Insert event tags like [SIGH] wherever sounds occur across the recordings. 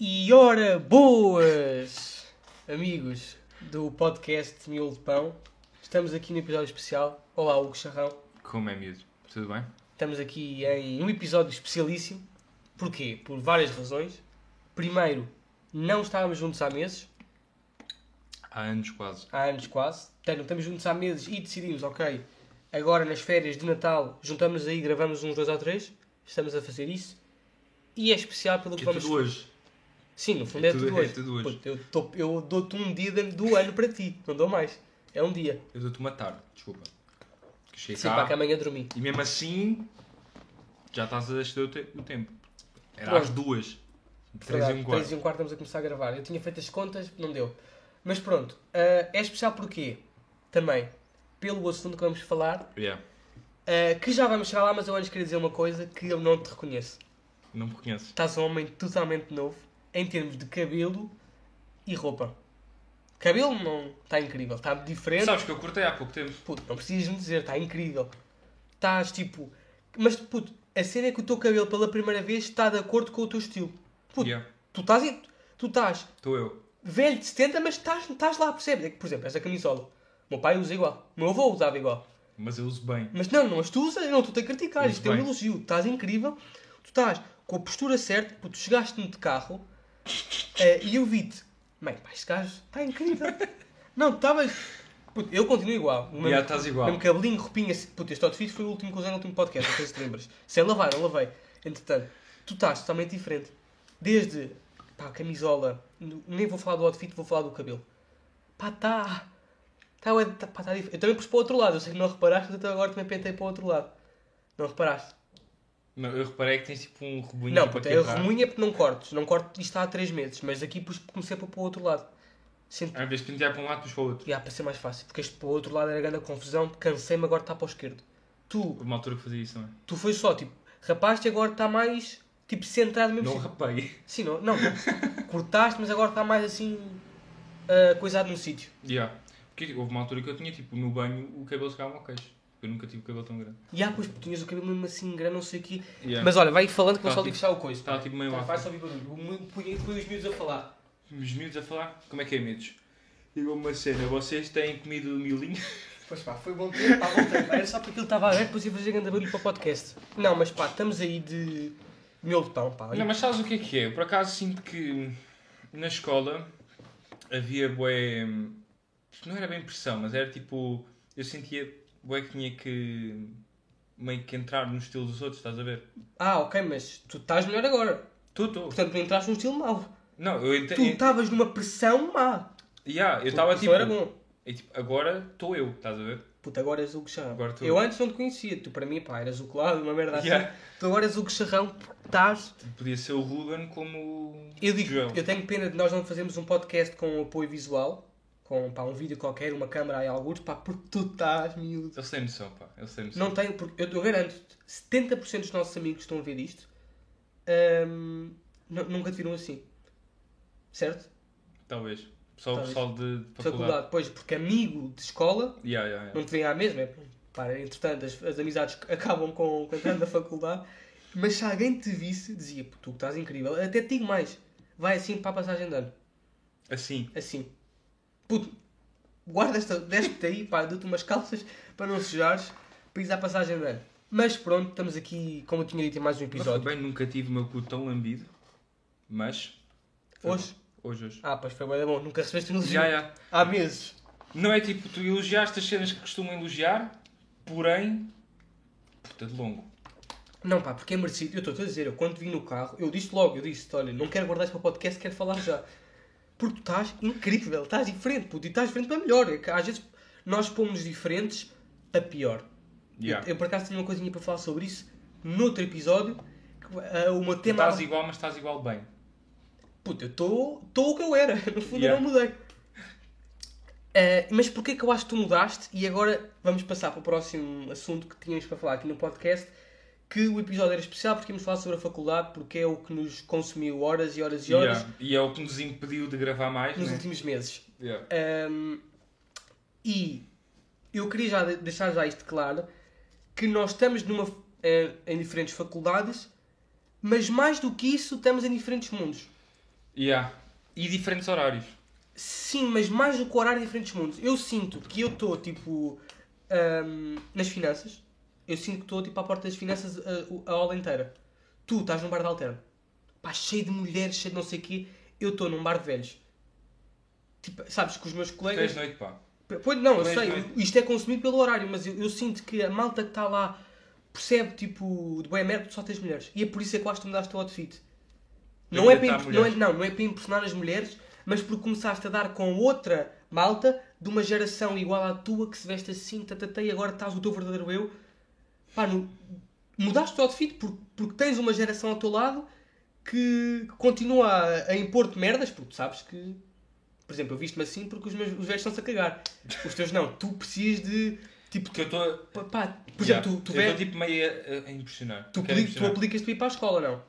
E ora, boas, amigos do podcast Miolo de Pão. Estamos aqui no episódio especial. Olá, Hugo Charrão. Como é miúdo? Tudo bem? Estamos aqui em um episódio especialíssimo. Porquê? Por várias razões. Primeiro, não estávamos juntos há meses, Há anos quase. há anos quase. Não estamos juntos há meses e decidimos, ok, agora nas férias de Natal, juntamos aí, gravamos uns dois ou três. Estamos a fazer isso. E é especial pelo que Que é vamos hoje. Sim, no fundo é, É tudo, tudo- é hoje. tudo hoje. Puto, eu, tô- eu dou-te um dia do ano para ti, não dou mais. É um dia. Eu dou-te uma tarde, desculpa. Que cheguei Sim, cá para que amanhã dormi. e mesmo assim já estás a exceder o, te- o tempo. Era Pronto. às duas. Três e um quarto. três e um quarto estamos a começar a gravar. Eu tinha feito as contas, não deu. Mas pronto, ah, é especial porquê? Também, pelo assunto que vamos falar, Yeah. ah, que já vamos chegar lá, mas eu antes queria dizer uma coisa que eu não te reconheço. Não me conheces. Estás um homem totalmente novo em termos de cabelo e roupa. Cabelo não está incrível, está diferente. Sabes que eu cortei há pouco tempo. Puto, não precisas me dizer, está incrível. Estás tipo. Mas puto, a cena é que o teu cabelo pela primeira vez está de acordo com o teu estilo. Puto, Yeah. tu estás. Tu estás Estou eu. velho de 70, mas estás, estás lá, percebes? É que, por exemplo, esta camisola. O meu pai usa igual. O meu avô usava igual. Mas eu uso bem. Mas não, não, mas tu usas, não estou a criticar. Isto é um elogio. Estás incrível. Tu estás com a postura certa. Puto, tu chegaste-me de carro eh, e eu vi-te. Mãe, pá, este gajo está incrível. não, tu estavas. Puto, eu continuo igual. O Já estás igual. mesmo cabelinho, roupinha. Puto, este outfit foi o último que usei no último podcast, não sei se te lembras. Sem lavar, não lavei. Entretanto, tu estás totalmente diferente. Desde, pá, camisola, nem vou falar do outfit, vou falar do cabelo. Pá, está. Tá, ué, tá, pá, tá diferente. Eu também pus para o outro lado, eu sei que não reparaste, mas até agora também pentei para o outro lado. Não reparaste? Não, eu reparei que tens tipo um rebuinho não, puto, é quebrar. remunha porque não cortes. Não corto isto há 3 meses, mas aqui pus, comecei a pôr para o outro lado. Sinto Às vezes pentear para um lado, depois para o outro. que para ser mais fácil, porque este para o outro lado era grande confusão, cansei-me agora está para o esquerdo. Tu, uma altura que fazia isso, não é? tu foi só tipo, rapaste e agora está mais tipo centrado mesmo. Não assim. rapei. Sim, não, não. [LAUGHS] cortaste, mas agora está mais assim ah, coisado no sítio. Yeah. Porque houve uma altura que eu tinha tipo no banho o cabelo chegava ao queixo. Eu nunca tive o cabelo tão grande. E ah, pois tinhas o cabelo mesmo assim grande, não sei o quê. Yeah. Mas olha, vai falando que vou Tá só tipo- fechar o coisa. Estava tipo meio Tá, vai só ouvir barulho. Põe os miúdos a falar. Os miúdos a falar, como é que é, miúdos? Diga uma cena, vocês têm comido miolinho? [LAUGHS] Pois pá, foi bom tempo, pá, bom tempo. Era só porque ele estava aberto, depois ia fazer grande barulho para o podcast. Não, mas pá, estamos aí de de pão, pá. Não, mas sabes o que é que é? Eu por acaso sinto que na escola havia bué... Não era bem pressão, mas era tipo... Eu sentia bué que tinha que meio que entrar no estilo dos outros, estás a ver? Ah, ok, mas tu estás melhor agora. Tu, tu. Portanto, tu entraste num estilo mau. Não, eu Tu entendi. estavas numa pressão má. Yeah, eu estava tipo... era bom. E, tipo, agora estou eu, estás a ver? Puta, agora és o Gucharrão. Tu- Eu antes não te conhecia. Tu para mim, pá, eras o colado, uma merda assim. Yeah. Tu agora és o Gucharrão porque estás... Podia ser o Ruben como Eu digo, João. eu tenho pena de nós não fazermos um podcast com apoio visual. Com pá, um vídeo qualquer, uma câmera e alguns, pá, porque tu estás miúdo. Eles têm noção, pá. Eles têm noção. Não tenho, porque eu, eu garanto-te, 70% dos nossos amigos que estão a ver isto hum, nu- nunca te viram assim. Certo? Talvez. Só Talvez. o pessoal de, de Faculdade. faculdade. Pois, porque amigo de escola Yeah, yeah, yeah. não te vem à mesma. É, pá, entretanto, as, as amizades [LAUGHS] acabam com, com entrando na faculdade. Mas se alguém te visse, dizia, "Pô, tu estás incrível. Até te digo mais. Vai assim para a passagem de ano. Assim. Assim. Puto, guarda esta, despe-te aí, pá, dou-te umas calças para não sujares, para ir à passagem de ano. Mas pronto, estamos aqui, como eu tinha dito, em mais um Mas episódio. bem, nunca tive o meu cu tão lambido. Mas. Hoje? bom. Hoje, hoje. Ah, pois foi bem bom, nunca recebeste um elogio. Já, já. Há meses. Não é tipo, tu elogiaste as cenas que costumam elogiar, porém. Puta de longo. Não, pá, porque é merecido. Eu estou a dizer, eu quando vim no carro, eu disse logo, eu disse, olha, não quero guardar isto para o podcast, quero falar já. Porque tu estás incrível, estás diferente, puto, e estás diferente para melhor. É às vezes nós pomos diferentes a pior. Yeah. Eu, eu, por acaso tinha uma coisinha para falar sobre isso noutro episódio. Que, ah, o meu Tu tema. estás igual, mas estás igual bem. Puta, eu estou o que eu era. [LAUGHS] No fundo Yeah. eu não mudei. Ah, mas porquê que eu acho que tu mudaste? E agora vamos passar para o próximo assunto que tínhamos para falar aqui no podcast. Que o episódio era especial porque íamos falar sobre a faculdade, porque é o que nos consumiu horas e horas e horas Yeah. E é o que nos impediu de gravar mais, nos né? últimos meses. Yeah. Um, e eu queria já de- deixar já isto claro que nós estamos numa, eh, em diferentes faculdades, mas mais do que isso estamos em diferentes mundos. Yeah. E diferentes horários. Sim, mas mais do que o horário diferentes mundos. Eu sinto que eu estou, tipo, ahm, nas finanças. Eu sinto que estou, tipo, à porta das finanças a, a aula inteira. Tu estás num bar de alterno. Pá, cheio de mulheres, cheio de não sei o quê. Eu estou num bar de velhos. Tipo, sabes que os meus colegas... és noite, pá. Pois, não, eu sei, isto é consumido pelo horário, mas eu, eu sinto que a malta que está lá percebe, tipo, de boa merda, tu só tens mulheres. E é por isso é que eu acho que tu mudaste o outfit. Não é, para, não, é, não, não é para impressionar as mulheres, mas porque começaste a dar com outra malta de uma geração igual à tua que se veste assim, tatatá, e agora estás o teu verdadeiro eu. Pá, no- mudaste o outfit porque, porque tens uma geração ao teu lado que continua a, a impor-te merdas, porque tu sabes que, por exemplo, eu visto-me assim porque os meus os velhos estão-se a cagar. Os teus não, tu precisas de, tipo, Porque eu estou. pá, pá, por exemplo, tu, tu, eu ve- estou tipo meio a, a impressionar. tu, apli- tu aplicas para ir para a escola, não?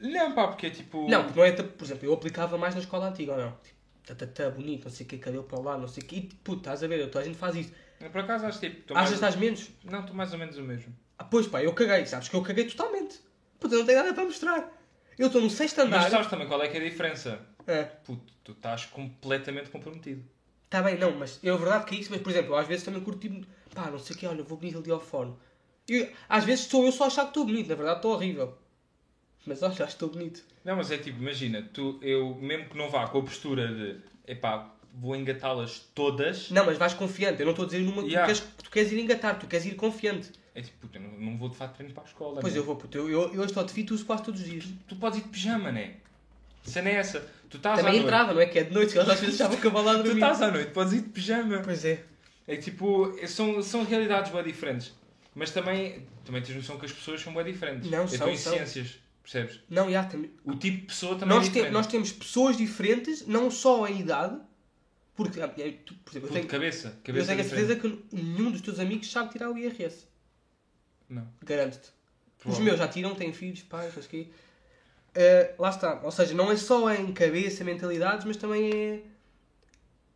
Não, pá, porque é tipo. Não, porque não é, por exemplo, eu aplicava mais na escola antiga, ou não? Tipo, tatatá, bonito, não sei o que, cabelo para lá, não sei o que, e puto, estás a ver, toda a gente faz isso. Eu, Por acaso acho tipo. Achas que estás menos? Não, estou mais ou menos o mesmo. Ah, pois pá, eu caguei, sabes que eu caguei totalmente. Puta, eu não tenho nada para mostrar. Eu estou no sexto andar. Mas sabes também qual é que é a diferença? É. Puto, tu estás completamente comprometido. Tá bem, não, mas é verdade que é isso, mas por exemplo, eu às vezes também curto tipo, pá, não sei o que, olha, vou bonito ali ao fone. E às vezes sou eu só a achar que estou bonito, na verdade estou horrível. Mas olha, acho que estou bonito. Não, mas é tipo, imagina, tu, eu, mesmo que não vá com a postura de epá, vou engatá-las todas, Não, mas vais confiante, eu não estou a dizer numa que, Yeah. tu queres, que tu queres ir engatar, tu queres ir confiante. é tipo, puta, não, não vou de fato treino para a escola. Pois né? eu vou, puto, eu, eu, eu este outfit uso quase todos os dias. Tu podes ir de pijama, né? Cena é essa. Tu estás Também entrava, não é? Que é de noite, que eles às vezes cavalar a Tu estás à noite, podes ir de pijama. Pois é. É tipo, são, são realidades bem diferentes. Mas também, também tens noção que as pessoas são bem diferentes. Não, eu são, estou em são. ciências, percebes? Não, já, tem... O tipo de pessoa também nós, é te- diferente. nós temos pessoas diferentes, não só em idade, porque, ah, é, tu, por exemplo, eu tenho, cabeça. eu cabeça tenho a certeza que nenhum dos teus amigos sabe tirar o IRS. Não. Garanto-te. Os meus já tiram, têm filhos, pais, não sei o quê. Eh, lá está. Ou seja, não é só em cabeça, mentalidades, mas também é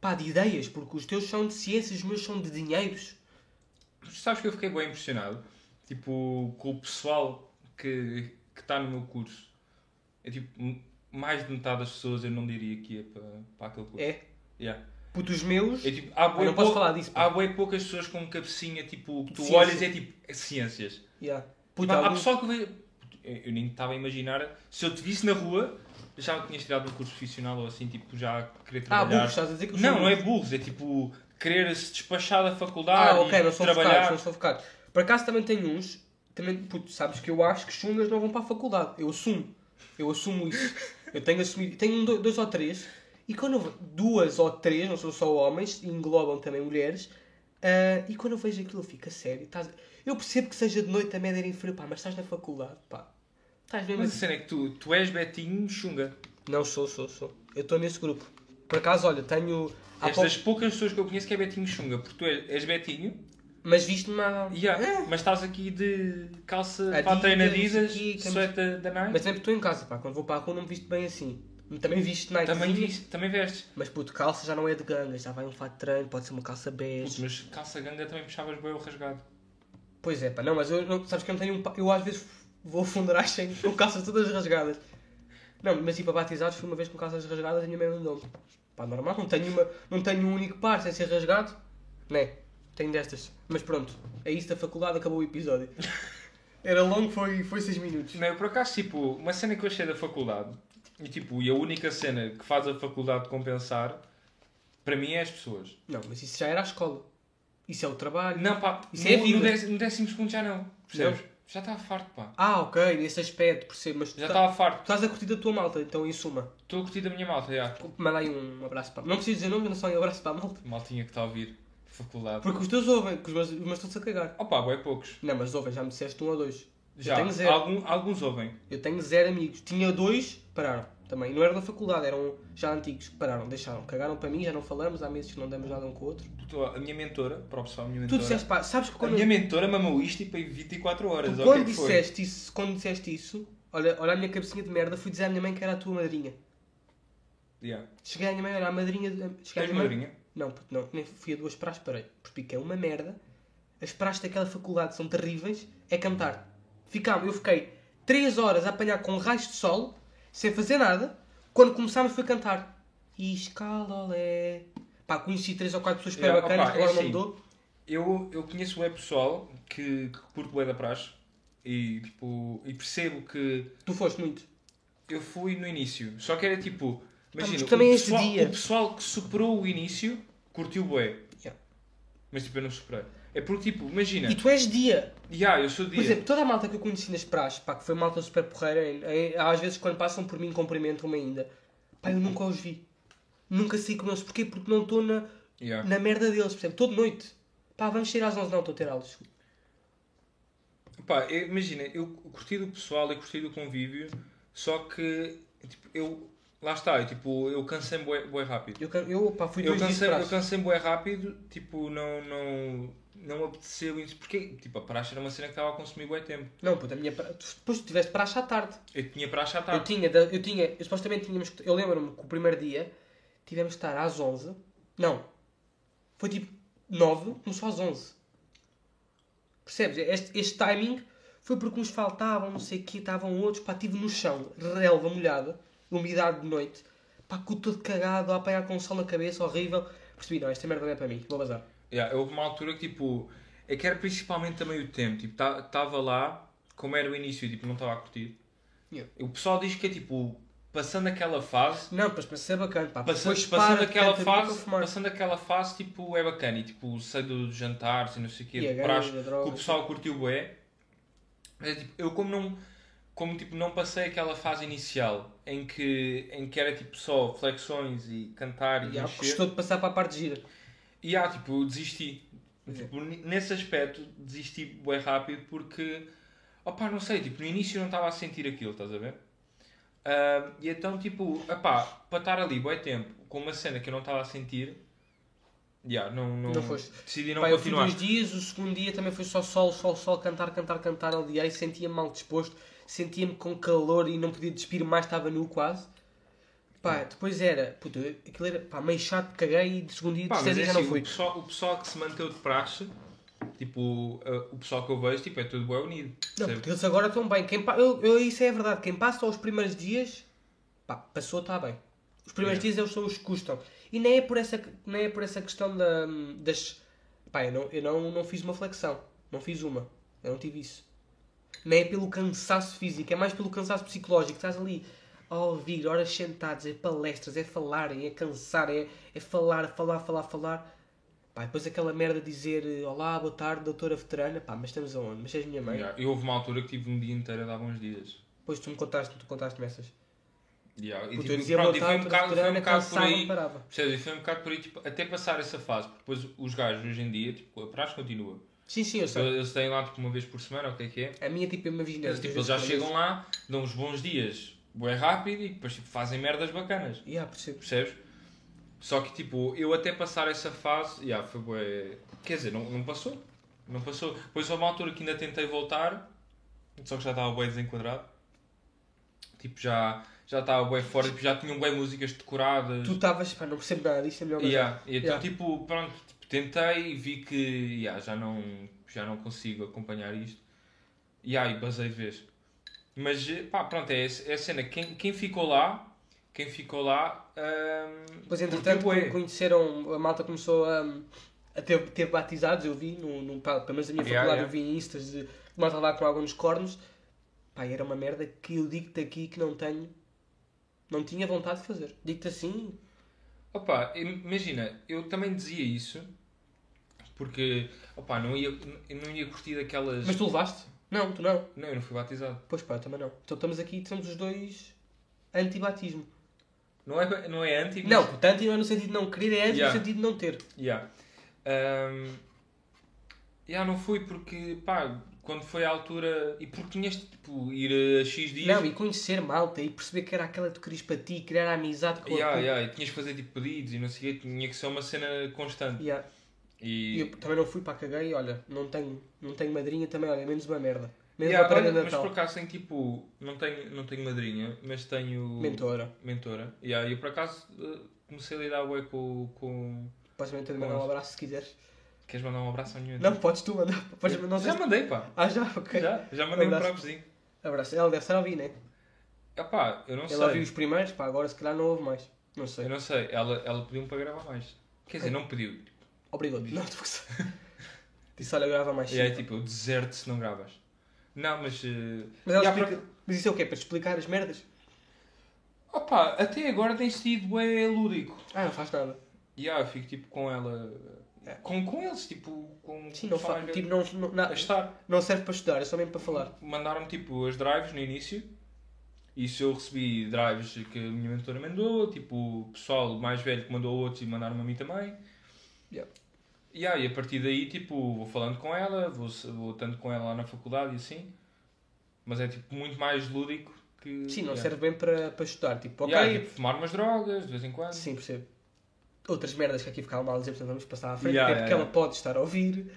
pá, de ideias, porque os teus são de ciências, os meus são de dinheiros. Mas Sabes que eu fiquei bem impressionado? Tipo, com o pessoal que que está no meu curso. É tipo, mais de metade das pessoas eu não diria que ia para, para aquele curso. É. Yeah. Puto, os meus. É tipo, há bué não posso pou- falar disso. pá. Há bem poucas pessoas com cabecinha, tipo, que tu Ciência. olhas e é tipo, é ciências. Yeah. Puto, Pá, há pessoal que vê. Eu nem estava a imaginar. Se eu te visse na rua, achava que tinhas tirado um curso profissional ou assim, tipo, já querer Ah, trabalhar. burros, estás a dizer que não, não é burro. burros, é tipo querer se despachar da faculdade Ah, ok, e não são trabalhar. focados, não são focados. Por acaso também tenho uns, também, puto, sabes que eu acho que chungas não vão para a faculdade. Eu assumo. Eu assumo isso. Eu tenho assumido. Tenho um, do- dois ou três. E quando duas ou três, não são só homens, englobam também mulheres. ah, e quando eu vejo aquilo, eu fico a sério. Estás- eu percebo que seja de noite a média era inferior, pá, mas estás na faculdade, pá. Estás mesmo Mas a assim. cena é que tu, tu és Betinho Xunga. Não, sou, sou, sou. Eu estou nesse grupo. Por acaso, olha, tenho. há És pouco- das poucas pessoas que eu conheço que é Betinho Xunga. Porque tu és, és Betinho, Mas viste-me há. yeah, mas estás aqui de calça Adidas, não sei Adidas, sueta da Nike. Mas sempre estou em casa, pá. Quando vou para a rua não me visto bem assim. Também viste Nike. Também, viste, também vestes. Mas puto, calça já não é de ganga, já vai um fato de treino, pode ser uma calça bege. Mas calça ganga também puxavas bem o rasgado. Pois é, pá, não, mas eu não, sabes que eu não tenho um pa- Eu às vezes vou a funerais com calças todas rasgadas. Não, mas ir para batizados fui uma vez com calças rasgadas e a minha mãe mandou-me. Pá, normal, não tenho, uma, não tenho um único par sem ser rasgado. Né? Tenho destas. Mas pronto, é isso da faculdade, acabou o episódio. [LAUGHS] Era longo, foi 6 foi seis minutos. Não, eu por acaso, tipo, uma cena que eu achei da faculdade, e tipo, e a única cena que faz a faculdade compensar, para mim é as pessoas. Não, mas isso já era a escola. Isso é o trabalho. Não, pá, Isso no, é a no, vida. décimo, no décimo segundo já não, percebes? Já estava farto, pá. Ah, ok, nesse aspecto, percebo, mas Já tá- estava farto. tu estás a curtir da tua malta, então em suma. Estou a curtir da minha malta, já. Manda aí um abraço para Não preciso dizer nome, não só um abraço para a malta. Maltinha que está a ouvir, faculdade. Porque os teus ouvem, que os meus, os meus estão-se a cagar. Opa, é poucos. Não, mas ouvem, já me disseste um ou dois. Já, tenho zero. Algum- alguns ouvem. Eu tenho zero amigos. Tinha dois, pararam. Também. Não eram da faculdade, eram já antigos. Pararam, deixaram. Cagaram para mim, já não falamos. Há meses que não damos nada um com o outro. Tu- A minha mentora, para o pessoal, a minha Tu mentora. disseste, pá, sabes que A quando, minha mentora mamou isto tipo em 24 horas. tu quando é que foi? disseste isso, quando disseste isso, olha, olha a minha cabecinha de merda, fui dizer à minha mãe que era a tua madrinha. Yeah. Cheguei à minha mãe, era a madrinha. Cheguei à Tens minha mãe. madrinha? Não, puto, não. Nem fui a duas praças, parei. Porque é uma merda. As praças daquela faculdade são terríveis. É cantar. Ficámos, eu fiquei 3 horas a apanhar com raios de sol, sem fazer nada, Quando começámos foi cantar. Escalolé. Pá, conheci três ou quatro pessoas super Yeah, bacanas, opa, que agora é não assim. mudou. Eu, eu conheço o pessoal que, que curte bué da praxe e, tipo, e percebo que Tu foste muito. eu fui no início. Só que era tipo, imagina, também o, este pessoal, o pessoal que superou o início curtiu bué. Yeah. Mas tipo, eu não superei. É porque tipo, imagina, E tu és dia. yeah, eu sou Por dia. exemplo, toda a malta que eu conheci nas praxes, pá, que foi malta super porreira, em- às vezes quando passam por mim cumprimentam-me ainda. Pá, eu nunca os vi. Nunca saí com eles. Porquê? Porque não estou na, Yeah. na merda deles, percebe? Toda noite. Pá, vamos sair às 11, não, estou a ter aulas. Pá, eu- imagina, eu curti do pessoal e curti do convívio, só que tipo, eu lá está, eu, tipo, eu cansei-me bué, bué rápido. Eu, eu pá, fui Eu dois dias de cansei, eu cansei bué rápido, tipo, não, não, não apeteceu isso. Porque, tipo, a praxe era uma cena que estava a consumir bué tempo. Não, puta, a minha pra... depois tu tiveste praxe à tarde. Eu tinha praxe à Eu tarde. tinha, da- eu tinha, eu supostamente tínhamos, eu lembro-me que o primeiro dia tivemos de estar às 11. Não, foi tipo 9, começou às 11. Percebes? Este, este timing foi porque uns faltavam, não sei o quê, estavam outros, pá, estive no chão, relva molhada, umidade de noite, pá, com todo cagado, a apanhar com o sol na cabeça, horrível. Percebi, não, esta merda não é para mim, vou bazar. Yeah, houve uma altura que, tipo, é que era principalmente também o tempo. Tipo, estava lá, como era o início, tipo, não estava a curtir. Yeah. O pessoal diz que é, tipo, passando aquela fase, Não, mas para ser bacana, pá, Passando, passando aquela fase, passando aquela fase, tipo, é bacana. E tipo, sei do jantar, e não sei o quê, de praxe, que o pessoal curtiu bué. Mas, é, tipo, eu como não, como, tipo, não passei aquela fase inicial em que, em que era tipo só flexões e cantar e E encher. custou de passar para a parte gira. E há, tipo, eu desisti. É. Tipo, nesse aspecto, desisti bué rápido porque, opá, não sei, tipo, no início eu não estava a sentir aquilo, estás a ver? Ah, e então, tipo, opá, para estar ali bué tempo com uma cena que eu não estava a sentir, yeah, não, não, Não foste. decidi não Pá, eu fui continuar. dois dias, o segundo dia também foi só sol, sol, sol, cantar, cantar, cantar, odiei, sentia-me mal disposto, sentia-me com calor e não podia despir mais, estava nu quase. Pá, depois era, puta, aquilo era pá, meio chato, caguei e de segundo dia, Pá, terceiro dia é já assim, não fui. O pessoal, o pessoal que se manteve de praxe, tipo, ah, o pessoal que eu vejo, tipo, é tudo bué unido. Não, percebes? porque eles agora estão bem. Quem pa... eu, eu, isso é verdade, quem passa os primeiros dias, pá, passou, está bem. Os primeiros Yeah. dias eles são os que custam. E nem é por essa, nem é por essa questão da, das. Pá, eu, não, eu não, não fiz uma flexão. Não fiz uma. Eu não tive isso. Nem é pelo cansaço físico, é mais pelo cansaço psicológico. Estás ali a ouvir horas sentados, é palestras, é falarem, é cansar, é, é falar, falar, falar, falar. Pá, depois aquela merda de dizer eh, Olá, boa tarde, doutora veterana. Pá, mas estamos aonde? Mas és minha mãe? Yeah, E houve uma altura que tive um dia inteiro a dar bons dias. Depois tu me contaste, tu contaste-me essas. Yeah, e, tipo, eu dizia pronto, e foi um bocado, foi um bocado por aí. Percebes? E foi um bocado por aí, tipo, até passar essa fase, porque depois os gajos hoje em dia, tipo, a praxe continua. Sim, sim, eu sei. Eles têm lá tipo uma vez por semana, o que é que é? A minha tipo é uma vizinhança. Eles, tipo, eles já chegam lá, dão uns bons dias, bué rápido e depois tipo, fazem merdas bacanas. Yeah, percebo. percebes? Só que tipo, eu até passar essa fase, yeah, foi bué... Quer dizer, não, não passou. Não passou. Depois houve uma altura que ainda tentei voltar, só que já estava bué desenquadrado. Tipo, já, já estava bué fora, tipo, já tinham bué músicas decoradas. Tu estavas, pá, não percebo nada disto, é melhor. Yeah, e então, Yeah. tipo, pronto, tipo, tentei e vi que yeah, já, não, já não consigo acompanhar isto. E aí, basei vez. Mas, pá, pronto, é, é a cena. Quem, quem ficou lá, quem ficou lá, hum, Depois, entretanto, con- conheceram, a malta começou a, a ter, ter batizados, eu vi, no, no, pelo menos na minha Yeah, faculdade, yeah. eu vi em instas de malta lá com água nos cornos. Pá, era uma merda que eu digo-te aqui que não tenho, não tinha vontade de fazer. Digo-te assim, Opa, imagina, eu também dizia isso porque, opa, não ia, não ia curtir daquelas... mas tu levaste? Não, tu não. Não, eu não fui batizado. Pois pá, eu também não. Então estamos aqui, estamos os dois anti-batismo. Não é, não é anti, mas- Não, portanto, não é no sentido de não querer, é anti Yeah. no sentido de não ter. Yeah. Um, yeah, não fui porque, pá, quando foi a altura. E porque tinhas tipo, ir a X dias. Não, e conhecer malta e perceber que era aquela que tu querias para ti, criar amizade com Yeah, a yeah, e tinhas que fazer tipo pedidos e não sei o quê, tinha que ser uma cena constante. Yeah. E, eu também não fui para caguei, olha, não tenho, não tenho madrinha também, olha, menos uma merda. Menos Yeah, uma olha, de mas Natal. por acaso tenho tipo. Não tenho, não tenho madrinha, mas tenho. Mentora. Mentora. Yeah, e eu por acaso eh, comecei a lidar bué com. com... Podes também mandar um abraço se quiseres. Queres mandar um abraço ao nenhum? Não, podes tu mandar. Podes, não já mandei, pá. Ah, já? Ok. Já, já mandei um Abraço. próprio Abraço. Ela deve estar a ouvir, né? Epá, eu não Ela sei. viu os primeiros, pá, agora se calhar não houve mais. Não sei. Eu não sei. Ela, ela pediu-me para gravar mais. Quer dizer, não pediu. Obrigado. Não, gozar. [LAUGHS] Disse, olha, grava mais E aí, cedo. tipo, eu deserto se não gravas. Não, mas. eh, Mas, ela e há explica... pro- Mas isso é o quê? Para te explicar as merdas? Opa, até agora tem sido é lúdico. Ah, não faz nada. E ah, eu fico tipo com ela. Com, com eles, tipo, com Sim, não, o fa... pessoal tipo, não, não, a estar. não serve para estudar, é só mesmo para falar. Mandaram-me tipo as drives no início. Isso eu recebi drives que a minha mentora mandou, tipo o pessoal mais velho que mandou outros e mandaram-me a mim também. Yeah. Yeah, e a partir daí, tipo, vou falando com ela, vou, vou estando com ela lá na faculdade e assim. Mas é tipo muito mais lúdico que. Sim, não yeah. serve bem para, para estudar. Tipo, ok, Yeah, tipo, fumar umas drogas de vez em quando. sim, percebo. Outras merdas que aqui ficavam mal a dizer, portanto vamos passar à frente, Yeah, porque yeah, ela pode estar a ouvir.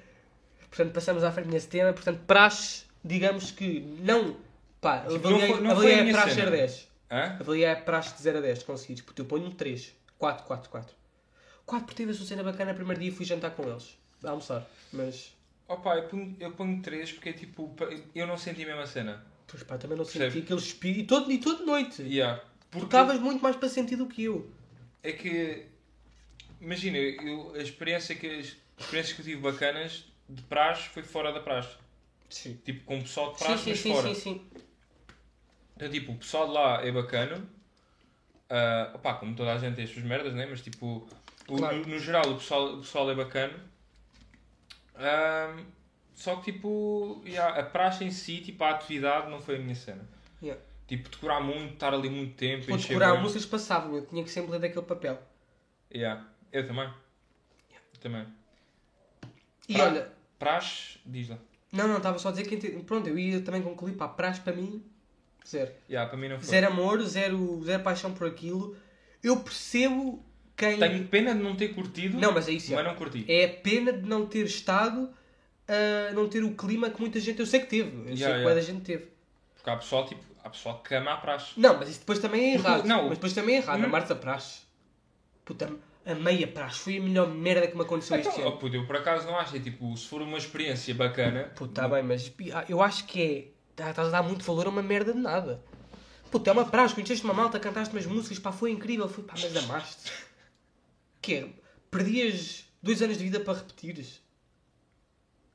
Portanto, passamos à frente nesse tema. Portanto, praxe, digamos que não. Pá, Tipo, avaliei, não foi- não avaliei foi a praxe cena. 0 a 10. Hã? Avaliei a praxe de 0 a 10, conseguires. Porque eu ponho um 3. 4, 4, 4. 4 porque tive a sua cena bacana no primeiro dia fui jantar com eles. A almoçar. Mas, Opa, eu ponho, eu ponho 3 porque é tipo. Eu não senti a mesma cena. pois pá, também não Percebe? senti aquele espírito. E, todo, e toda noite. Yeah. Tu Porque estavas muito mais para sentir do que eu. é que. Imagina, eu, a experiência que, as experiências que eu tive bacanas de praxe foi fora da praxe. Sim. Tipo, com o pessoal de Sim, praxe, sim, mas sim, fora. sim, sim. Então, tipo, o pessoal de lá é bacana. Ah, opá, como toda a gente tem as suas merdas, né? Mas, tipo, o- Claro. no, no geral, o pessoal, o pessoal é bacana. Ah, só que, tipo, yeah, a praxe em si, tipo, a atividade não foi a minha cena. Yeah. Tipo, decorar muito, estar ali muito tempo. Encher decorar bué. músicas passavam, eu tinha que sempre ler daquele papel. Yeah. Eu também. Eu também. E Pra- olha, Praxe, diz lá. não, não, estava só a dizer que pronto, eu ia também concluir, pá, praxe para mim, zero. Yeah, para mim não foi. Zero amor, zero, zero paixão por aquilo. Eu percebo quem. Tenho pena de não ter curtido, Não, mas é isso. mas não curti. É a pena de não ter estado, a não ter o clima que muita gente. Eu sei que teve, eu sei Yeah, que yeah. bué da gente teve. Porque há pessoal, tipo, há pessoal que ama a praxe. Não, mas isso depois também é Porque- errado. não. mas depois também é errado. Não. A Marta Praxe. Puta, a meia praxe foi a melhor merda que me aconteceu este Então, ano. oh, puto, eu por acaso não acho. É tipo, se for uma experiência bacana. Puta, tá bem, mas eu acho que é. tá- Estás a dar muito valor a uma merda de nada. Puta, é uma praxe, conheceste uma malta, cantaste umas músicas, pá, foi incrível, foi, pá, mas amaste. Que é? Perdias dois anos de vida para repetires.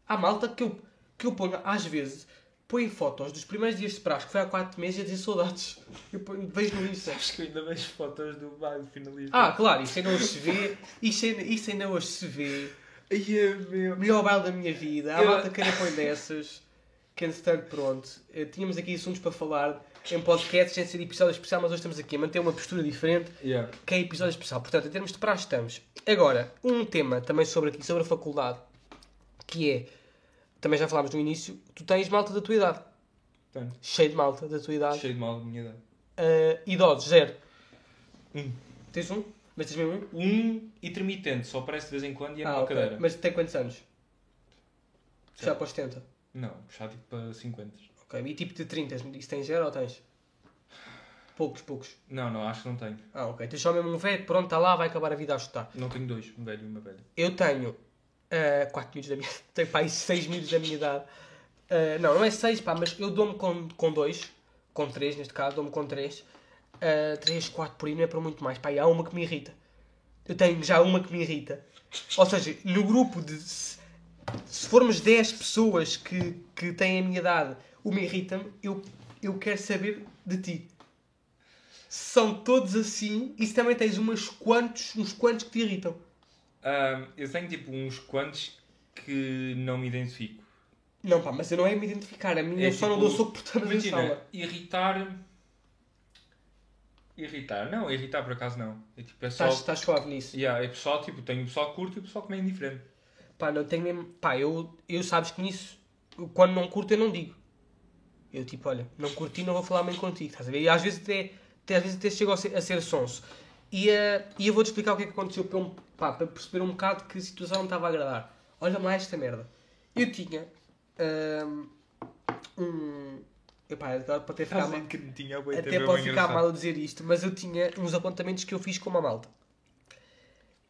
Há malta que eu, que eu ponho, às vezes, põe fotos dos primeiros dias de praxe, que foi há 4 meses, e a dizer saudades. Eu ponho- vejo no Insta. Acho que eu ainda vejo fotos do baile finalista. Ah, claro, isso ainda hoje se vê. Isso ainda, isso ainda hoje se vê. Ai, é meu. Melhor baile da minha vida. Há Eu- malta que ainda põe dessas. Entretanto, pronto. eh, Tínhamos aqui assuntos para falar em podcast, sem ser episódio especial, mas hoje estamos aqui a manter uma postura diferente, Yeah. que é episódio especial. Portanto, em termos de praxe, estamos. Agora, um tema também sobre aqui, sobre a faculdade, que é. Também já falámos no início, tu tens malta da tua idade. Tenho. Cheio de malta da tua idade. Cheio de mal da minha idade. Eh, idosos, zero. Um. Tens um? Mas tens mesmo um? Um intermitente, só aparece de vez em quando e é Ah, numa ok. cadeira. Mas tem quantos anos? Já Certo. para os 70. Não, puxar tipo para 50. Ok. E tipo de 30, isso tens zero ou tens? Poucos, poucos. Não, não, acho que não tenho. Ah, ok. Tens só mesmo um velho, pronto, está lá, vai acabar a vida a estudar. Não tenho dois, um velho e uma velha. Eu tenho 4 minutos da minha [LAUGHS] tenho pá, 6 minutos da minha idade. Ah, não, não é 6, pá, mas eu dou-me com 2, com, dois, com 3 neste caso, dou-me com 3. 3, 4 por aí não é para muito mais. Pá, e há uma que me irrita. Eu tenho já uma que me irrita. Ou seja, no grupo de. Se, formos 10 pessoas que, que têm a minha idade, uma irrita-me, eu, eu quero saber de ti. Se são todos assim, e se também tens umas quantos, uns quantos que te irritam. Ahm, eu tenho tipo uns quantos que não me identifico. Não, pá, mas eu não é me identificar. A minha É eu só não tipo, dou soco por sala. irritar. Irritar, não, irritar por acaso não. É tipo, é só. Estás, suave nisso. Yeah, é pessoal, tipo, tenho o pessoal que curte e o pessoal que me é indiferente. Pá, não tenho mesmo. Pá, eu, eu sabes que nisso, quando não curto, eu não digo. Eu tipo, olha, não curti, não vou falar bem contigo. Estás a ver? E às vezes até, até, às vezes até chego a ser, a ser sonso. E, eh, e eu vou-te explicar o que é que aconteceu para, um, pá, para perceber um bocado que a situação não estava a agradar. Olha lá esta merda. Eu tinha ahm, um. Epá, para ter ficar mal. tinha Até pode ficar mal a dizer isto, mas eu tinha uns apontamentos que eu fiz com uma malta.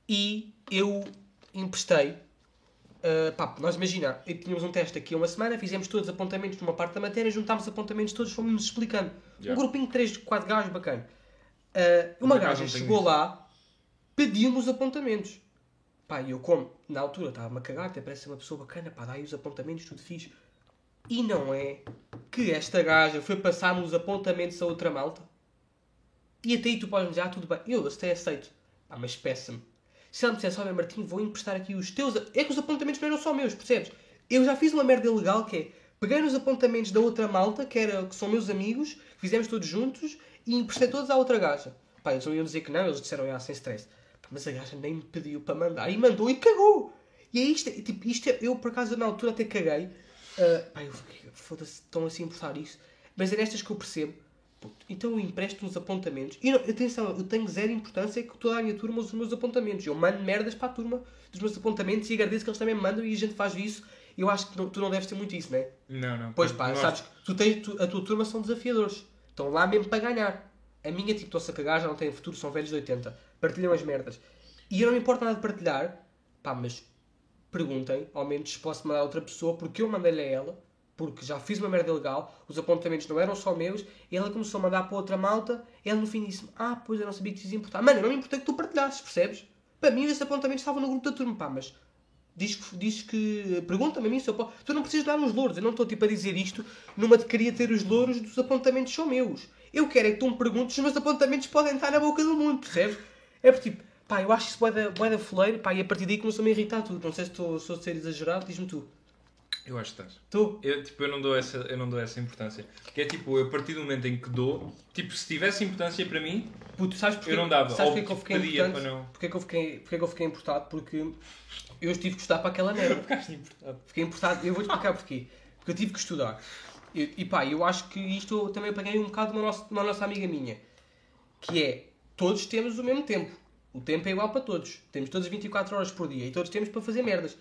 E eu emprestei Uh, pá, nós imagina, tínhamos um teste aqui há uma semana, fizemos todos os apontamentos numa parte da matéria, juntámos os apontamentos todos, fomos-nos explicando. Yeah. Um grupinho de 3, 4 gajos bacana. Uh, uma gaja chegou isso. lá, pediu-me os apontamentos. Pá, e eu como, na altura estava-me a cagar, até parece ser uma pessoa bacana, pá, dá aí os apontamentos, tudo fixe. E não é que esta gaja foi passar-me os apontamentos a outra malta? E até aí tu podes me dizer, ah, tudo bem, eu até aceito. Ah, mas peça-me. Se ela me dissesse, olha Martim, vou emprestar aqui os teus... a-" É que os apontamentos não eram só meus, percebes? Eu já fiz uma merda ilegal que é, peguei nos apontamentos da outra malta, que, era, que são meus amigos, fizemos todos juntos, e emprestei todos à outra gaja. Pá, eles não iam dizer que não, eles disseram, ah, sem stress. Pá, mas a gaja nem me pediu para mandar, e mandou e cagou. E é isto, é, tipo, isto é, eu por acaso na altura até caguei. Ah, pá, eu foda-se, estão assim a importar isso. Mas é nestas que eu percebo. Puto, então eu empresto uns apontamentos. E não, atenção, eu tenho zero importância que toda a minha turma use os meus apontamentos. Eu mando merdas para a turma dos meus apontamentos e agradeço que eles também me mandam e a gente faz isso. Eu acho que não- tu não deves ter muito isso, não é? Não, não. Pois pá, Nós- sabes que tu tens, tu- a tua turma são desafiadores. Estão lá mesmo para ganhar. A minha, tipo, estou-se a cagar, já não têm futuro, são velhos de 80. Partilham as merdas. E eu não me importa nada de partilhar, pá, mas perguntem, ao menos se posso mandar a outra pessoa, porque eu mandei-lhe a ela, porque já fiz uma merda legal, os apontamentos não eram só meus, e ela começou a mandar para outra malta, e ela no fim disse-me, ah, pois eu não sabia que te ia importar. Mano, eu não me importei que tu partilhasses, percebes? Para mim, esses apontamentos estavam no grupo da turma, pá, mas diz que, diz que pergunta-me a mim se eu posso. Tu não precisas dar uns louros. Eu não estou tipo a dizer isto numa de queria ter os louros dos apontamentos são meus. Eu quero é que tu me perguntes se os meus apontamentos podem estar na boca do mundo, percebes? É porque tipo, pá, eu acho isso bué da, bué da foleiro, pá, e a partir daí começou-me a irritar tudo. Não sei se estou a ser exagerado, diz-me tu. Eu acho que estás. Tu? Eu, tipo, eu, não dou essa, eu não dou essa importância. Que é tipo, eu, a partir do momento em que dou, tipo, se tivesse importância para mim, Puto, sabes porque, eu não dava. Sabes porque é que eu tipo, fiquei pedia para não. Porque é que eu fiquei, porque é que eu fiquei importado? Porque eu tive que estudar para aquela merda. [LAUGHS] Ficaste importado. Fiquei importado. Eu vou-te explicar porquê. Porque eu tive que estudar. E, e pá, eu acho que isto eu também apaguei um bocado de uma nossa, uma nossa amiga minha. Que é, todos temos o mesmo tempo. O tempo é igual para todos. Temos todas 24 horas por dia. E todos temos para fazer merdas.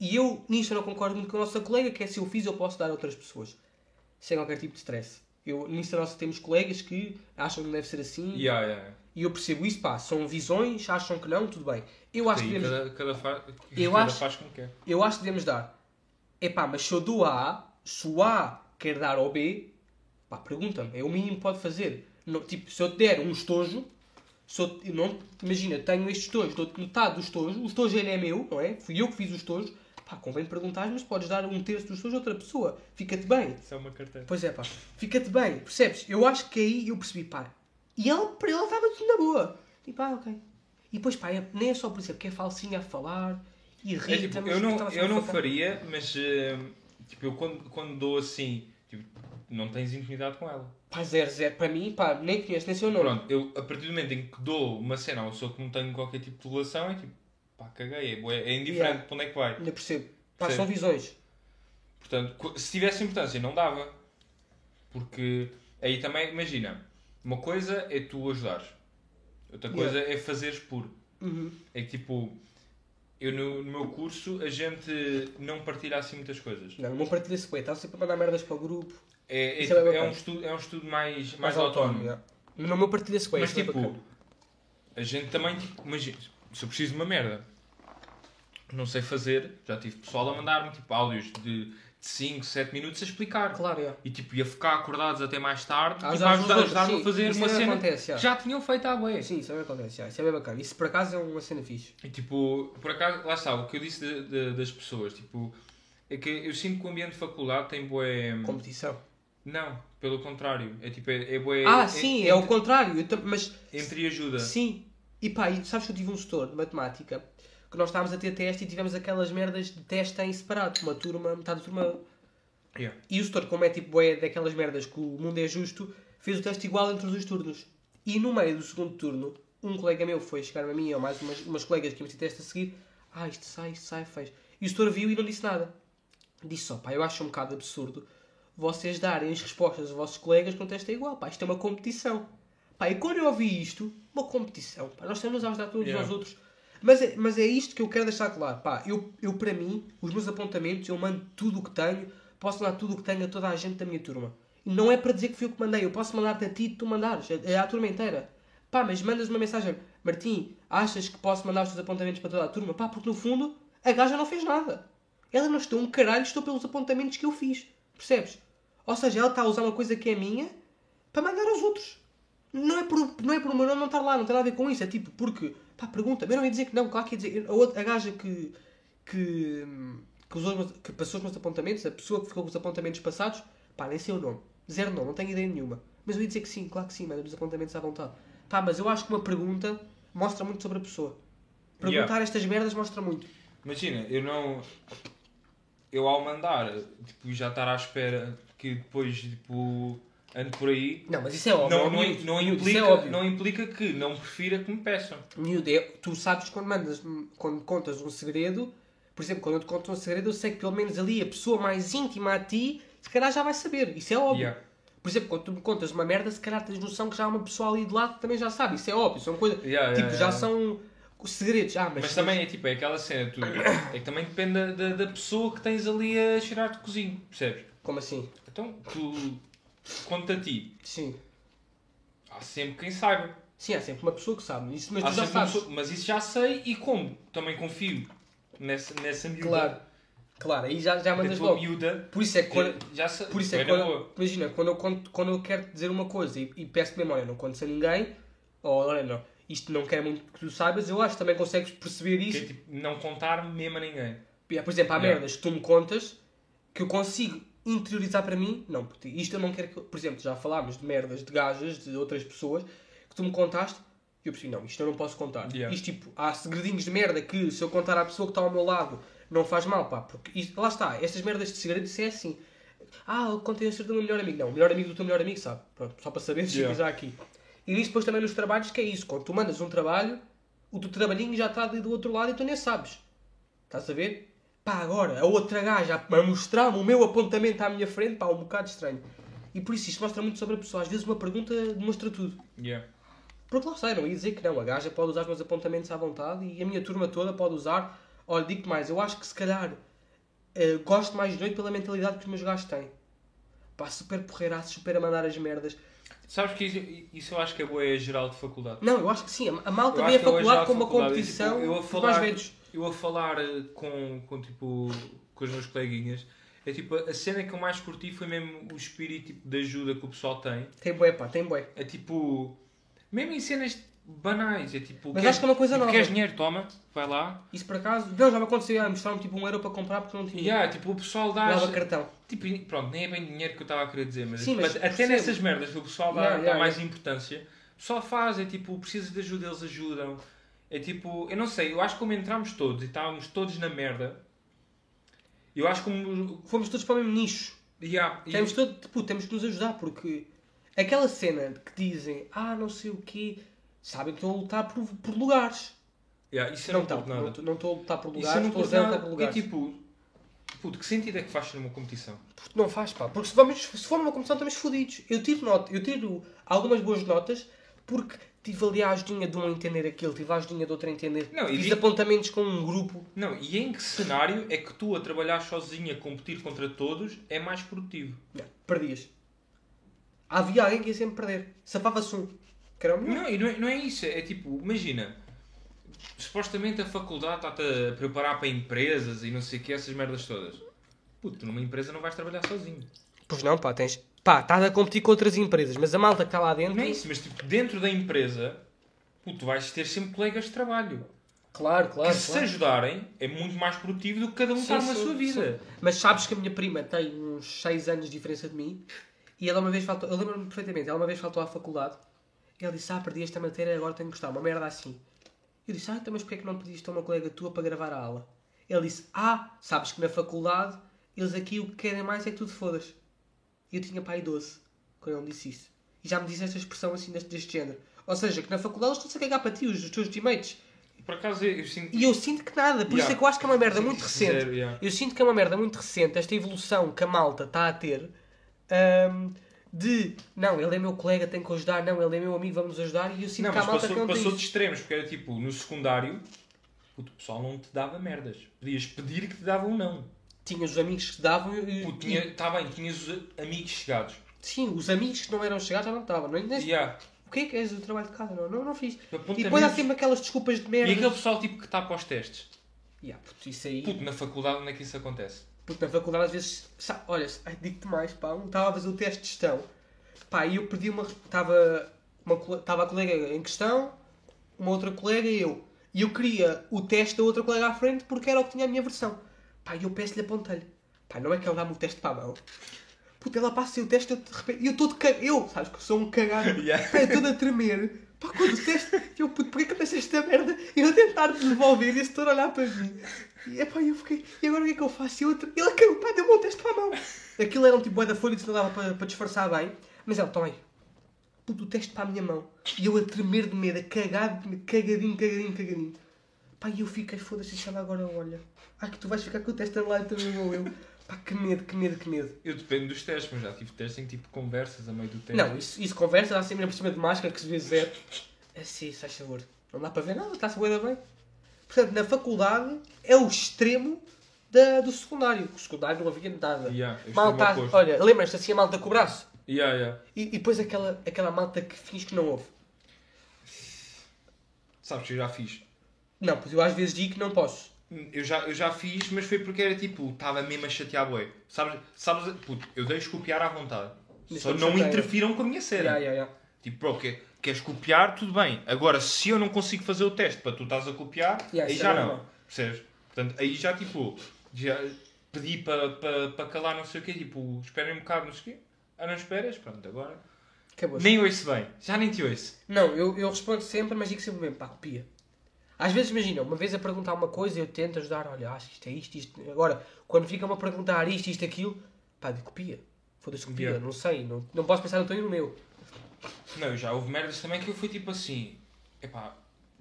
E eu, nisto, não concordo muito com a nossa colega, que é se eu fiz, eu posso dar a outras pessoas. Sem qualquer tipo de stress. Eu, nisto, nós temos colegas que acham que não deve ser assim. Yeah, yeah. E eu percebo isso, pá. São visões, acham que não, tudo bem. Eu acho que Aí devemos cada, cada, fa... Eu cada acho- faz como quer. eu acho que devemos dar. É pá, mas se eu dou a A, se o A quer dar ao B, pá, pergunta-me. É o mínimo que pode fazer. Não, tipo, se eu te der um estojo, se eu, eu não, imagina, tenho este estojo, dou-te metade do estojo, o estojo ele é meu, não é? Fui eu que fiz o estojo. Pá, convém perguntar, mas podes dar um terço do estojo a outra pessoa. Fica-te bem. Isso é uma carteira. Pois é, pá. Fica-te bem, percebes? Eu acho que aí eu percebi, pá. E ela, para ela estava tudo na boa. Tipo, ah, ok. E depois, pá, é- nem é só por isso, é porque é falsinha a falar. E É, irrita tipo, eu não, eu não faria, mas eh, tipo, eu quando, quando dou assim, tipo, não tens intimidade com ela. Pá, zero, zero. Para mim, pá, nem conheço, nem sei o nome. Pronto, eu a partir do momento em que dou uma cena a uma pessoa que não tenho qualquer tipo de relação, é tipo, pá, caguei, é, é indiferente Yeah. para onde é que vai. Ainda percebo. Pá, são visões. Portanto, se tivesse importância, não dava. Porque aí também, imagina, uma coisa é tu ajudares, outra coisa é fazeres por. Uhum. É que tipo, eu no, no meu curso a gente não partilha assim muitas coisas. Não, não partilha se. Está sempre a mandar merdas para o grupo. É, é, é tipo, bem é um estudo, é um estudo mais, mais, autónomo. yeah. No meu partilha-se bem. Mas é tipo, a gente também, tipo, imagina, se eu preciso de uma merda, não sei fazer, já tive pessoal a mandar-me tipo áudios de 5, 7 minutos a explicar. Claro, yeah. E tipo, ia ficar acordados até mais tarde Ah, tipo, já a ajuda ajudar- ajudar-me a sim. fazer uma cena acontece, já. já tinham feito à boia. Sim, isso também acontece. yeah. Isso é bem bacana. Isso por acaso é uma cena fixe. E tipo, por acaso, lá está, o que eu disse de- de- das pessoas, tipo, é que eu sinto que o ambiente de faculdade tem boé. Competição. Não, pelo contrário. É tipo, é, é bué. ah, sim, é, o contrário. Eu mas Entre ajuda. Sim. E pá, e sabes que eu tive um setor de matemática que nós estávamos a ter teste e tivemos aquelas merdas de teste em separado. Uma turma, metade da turma. Yeah. E o setor, como é tipo é daquelas merdas que o mundo é justo, fez o teste igual entre os dois turnos. E no meio do segundo turno, um colega meu foi chegar a mim ou mais umas, umas colegas que iam ter teste a seguir. Ah, isto sai, isto sai, fez. E o setor viu e não disse nada. Disse só, pá, eu acho um bocado absurdo vocês darem as respostas aos vossos colegas quando o teste é igual. Pá, isto é uma competição. Pá, e quando eu ouvi isto, uma competição. Pá, nós estamos a ajudar todos Yeah. aos outros. Mas é, mas é isto que eu quero deixar claro. Pá, eu, eu, para mim, os meus apontamentos, eu mando tudo o que tenho, posso mandar tudo o que tenho a toda a gente da minha turma. E não é para dizer que fui eu que mandei, eu posso mandar-te a ti tu mandares, é é à turma inteira. Pá, mas mandas uma mensagem, Martim, achas que posso mandar os teus apontamentos para toda a turma? Pá, porque no fundo, A gaja não fez nada. Ela não estou um caralho, estou pelos apontamentos que eu fiz. Percebes? Ou seja, ela está a usar uma coisa que é minha para mandar aos outros. Não é por, não é por o meu nome não estar lá, não tem nada a ver com isso. É tipo, porque, pá, pergunta. Eu não ia dizer que não, claro que ia dizer. A, outra, a gaja que, que, que, usou, que passou os meus apontamentos, a pessoa que ficou com os apontamentos passados, pá, nem sei o nome. Zero nome, não tenho ideia nenhuma. Mas eu ia dizer que sim, claro que sim, manda os apontamentos à vontade. Pá, mas eu acho que uma pergunta mostra muito sobre a pessoa. Perguntar Yeah. estas merdas mostra muito. Imagina, eu não. Eu ao mandar, tipo, já estar à espera que depois, tipo, ande por aí. Não, mas isso é óbvio. Não, ó, não, miúdo, não, miúdo, isso implica, é não implica que não prefira que me peçam. Miúdo, é- tu sabes quando mandas, quando contas um segredo, por exemplo, quando eu te conto um segredo, eu sei que pelo menos ali a pessoa mais íntima a ti, se calhar já vai saber. Isso é óbvio. Yeah. Por exemplo, quando tu me contas uma merda, se calhar tens noção que já há uma pessoa ali de lado que também já sabe. Isso é óbvio. São coisas. Yeah, yeah, tipo, já são segredos. Ah, mas, Mas também é tipo, é aquela cena, tu, é que também depende da, da, da pessoa que tens ali a cheirar de cozinho, percebes? Como assim? Então, tu, quanto a ti, Sim. há sempre quem saiba. Sim, há sempre uma pessoa que sabe. Isso, mas Há tu já sempre uma sabes. pessoa- mas isso já sei e como? Também confio nessa, nessa miúda. Claro. Claro, aí já, já Da mandas tua logo. miúda, Por isso é que quando, já sei. Por isso é que quando, imagina, quando eu, conto, quando eu quero dizer uma coisa e, e peço mesmo, olha, não contes a ninguém, ou olha, não, isto não quer muito que tu saibas, eu acho que também consegues perceber Que é tipo, não contar mesmo a ninguém. É, Por exemplo, há Yeah. merdas que tu me contas que eu consigo interiorizar para mim, não, porque isto eu não quero que. Por exemplo, já falámos de merdas de gajas, de outras pessoas, que tu me contaste e eu percebi, não, isto eu não posso contar. Yeah. Isto tipo, há segredinhos de merda que se eu contar à pessoa que está ao meu lado não faz mal, pá, porque isto, lá está, estas merdas de segredo, isso é assim. Ah, eu contei a ser do meu melhor amigo. Não, o melhor amigo do teu melhor amigo sabe. Pronto, só para saber se Yeah. já aqui. E nisso depois também nos trabalhos que é isso. Quando tu mandas um trabalho, o teu trabalhinho já está ali do outro lado e tu nem sabes. Estás a ver? Pá, agora, a outra gaja a mostrar-me o meu apontamento à minha frente, pá, um bocado estranho. E por isso isto mostra muito sobre a pessoa. Às vezes uma pergunta demonstra tudo. Yeah. Porque lá sei, não ia dizer que não. A gaja pode usar os meus apontamentos à vontade e a minha turma toda pode usar. Olha, digo-te mais, eu acho que se calhar eh, gosto mais de noite pela mentalidade que os meus gajos têm. Pá, super porreiraços, super a mandar as merdas. Sabes que isso, isso eu acho que é boa geral de faculdade. Não, eu acho que sim. A malta Eu vê a eu já faculdade como uma faculdade, competição tipo, eu a falar- mais velhos. Eu a falar eh, com, com, tipo, com os meus coleguinhas, é tipo, a cena que eu mais curti foi mesmo o espírito tipo, de ajuda que o pessoal tem. Tem bué, pá, tem bué. É tipo, mesmo em cenas banais, é tipo, Mas queres- acho que é uma coisa tipo, nova. Queres dinheiro? Toma, vai lá. Isso por acaso, não, já me aconteceu, ah, mostrar-me tipo um euro para comprar porque não tinha. E yeah, tipo, o pessoal dá. Dava cartão. Tipo, pronto, nem é bem dinheiro que eu estava a querer dizer, mas, Sim, tipo, mas até percebo. nessas merdas que o pessoal dá, Yeah, dá yeah, mais yeah. importância, o pessoal faz, é tipo, precisas de ajuda, eles ajudam. É tipo, eu não sei, eu acho que como entramos todos e estávamos todos na merda, eu acho que como. Fomos todos para o mesmo nicho. Yeah, e- Temos, todo, tipo, temos que nos ajudar porque aquela cena que dizem, ah, não sei o quê, sabem que estão a lutar por, por lugares. yeah, isso Não não curto não nada. estou- não estou a lutar por lugares, não estou a lutar por E lugares. tipo, puto, que sentido é que faz numa competição? Porque não faz, pá. Porque se, vamos, se for numa competição estamos fodidos. Eu tiro, nota, eu tiro algumas boas notas porque tive ali a ajudinha de um a entender aquilo, tive a ajudinha de outro a entender. Não, e Fiz apontamentos com um grupo. Não, e em que cenário é que tu a trabalhar sozinho, a competir contra todos, é mais produtivo? Não, perdias. Havia alguém que ia sempre perder. Safava-se um. Que era o melhor. Não, e não é, não é isso. É tipo, imagina, supostamente a faculdade está-te a preparar para empresas e não sei o que, essas merdas todas. Puto, tu numa empresa não vais trabalhar sozinho. Pois não, pá, tens. Pá, estás a competir com outras empresas, mas a malta que está lá dentro. Não é isso, mas tipo, dentro da empresa, tu vais ter sempre colegas de trabalho. Claro, claro. que se claro. ajudarem, é muito mais produtivo do que cada um estar na sua vida. sim. Mas sabes que a minha prima tem uns 6 anos de diferença de mim e ela uma vez faltou, eu lembro-me perfeitamente, ela uma vez faltou à faculdade e ela disse, ah, perdi esta matéria, agora tenho que gostar, uma merda assim. Eu disse, ah, então mas porquê é que não pediste a uma colega tua para gravar a aula? Ele disse, ah, sabes que na faculdade eles aqui o que querem mais é que tu te fodas. E eu tinha pai 12 quando ele me disse isso. E já me disse esta expressão assim deste, deste género. Ou seja, que na faculdade eles estão-se a cagar para ti, os, os teus teammates. Por acaso, eu sinto. E eu sinto que nada, por isso Yeah. é que eu acho que é uma merda muito recente. zero, yeah. Eu sinto que é uma merda muito recente esta evolução que a malta está a ter ahm, de não, ele é meu colega, tem que ajudar, não, ele é meu amigo, vamos ajudar. E eu sinto Não, que mas malta que passou, não tem passou de isso. extremos, porque era tipo, no secundário, o pessoal não te dava merdas. Podias pedir que te davam um não. Tinha os amigos que davam e, Puto, tinha, tá bem, tinhas os amigos chegados. sim, os amigos que não eram chegados já não estavam. Não, nem- Yeah. O que é que és o trabalho de casa? Não, não, não fiz. E depois há sempre aquelas desculpas de E merda. aquele pessoal tipo que está para os testes. Yeah, puto, isso aí. Puto, na faculdade onde é que isso acontece? Porque na faculdade às vezes, sabe, olha, digo-te mais, pá, um estava a fazer o teste de gestão, pá, e eu perdi uma, estava, uma, estava a colega em questão, uma outra colega e eu, e eu queria o teste da outra colega à frente porque era o que tinha a minha versão, pá, e eu peço-lhe apontei-lhe, pá, não é que ela dá-me o teste para a mão, puta, ela passa o teste, eu de repente, e eu estou de ca... eu, sabes que eu sou um cagado, [LAUGHS] Yeah. pá, eu estou a tremer, pá, quando o teste, eu, puto, porquê que eu deixei esta merda, eu a tentar devolver e esse a olhar para mim, e, epá, eu fiquei, e agora o que é que eu faço? E outro, ele caiu, pá, deu-me um teste para a mão. Aquilo era um tipo da folha, isso não dava para, para disfarçar bem. Mas ela, toma aí, puto, o teste para a minha mão. E eu a tremer de medo, a medo, cagadinho, cagadinho, cagadinho. Pá, e eu fiquei, foda-se, se ela agora olha. Ai, que tu vais ficar com o teste lá e também vou eu. Pá, que medo, que medo, que medo. Eu dependo dos testes, mas já tive testes em tipo conversas a meio do teste. Não, isso, isso conversa, dá sempre por cima de máscara, que se vê zero. Assim, se faz favor. Não dá para ver nada, está-se da bem. Portanto, na faculdade é o extremo da, do secundário. O secundário não havia nada. Yeah, malta, olha, lembras-te assim a malta com o braço? Yeah, yeah. E, e depois aquela, aquela malta que finge que não ouve. Sabes que eu já fiz. Não, pois eu às vezes digo que não posso. Eu já, eu já fiz, mas foi porque era tipo, estava mesmo a chatear boi. Sabes, sabes, puto, eu deixo copiar à vontade. Mas Só não chateia. interfiram com a minha cena. Yeah, yeah, yeah. Tipo, bro, que, queres copiar, tudo bem. Agora, se eu não consigo fazer o teste para tu estás a copiar, Yeah, aí isso já é não. Percebes? Portanto, aí já tipo, já pedi para para para calar não sei o quê, tipo, esperem um bocado, não sei o quê. Ah, não esperas? Pronto, agora. Acabou. Nem ouço bem, já nem te ouço. Não, eu, eu respondo sempre, mas digo sempre mesmo, pá, copia. Às vezes, imagina, uma vez a perguntar uma coisa eu tento ajudar, olha, acho que isto é isto, isto. Agora, quando ficam-me a perguntar isto, isto, aquilo, pá, digo, copia. Foda-se, copia, Yeah. não sei, não, não posso pensar no teu e no meu. Não, já houve merdas também que eu fui tipo assim, epá,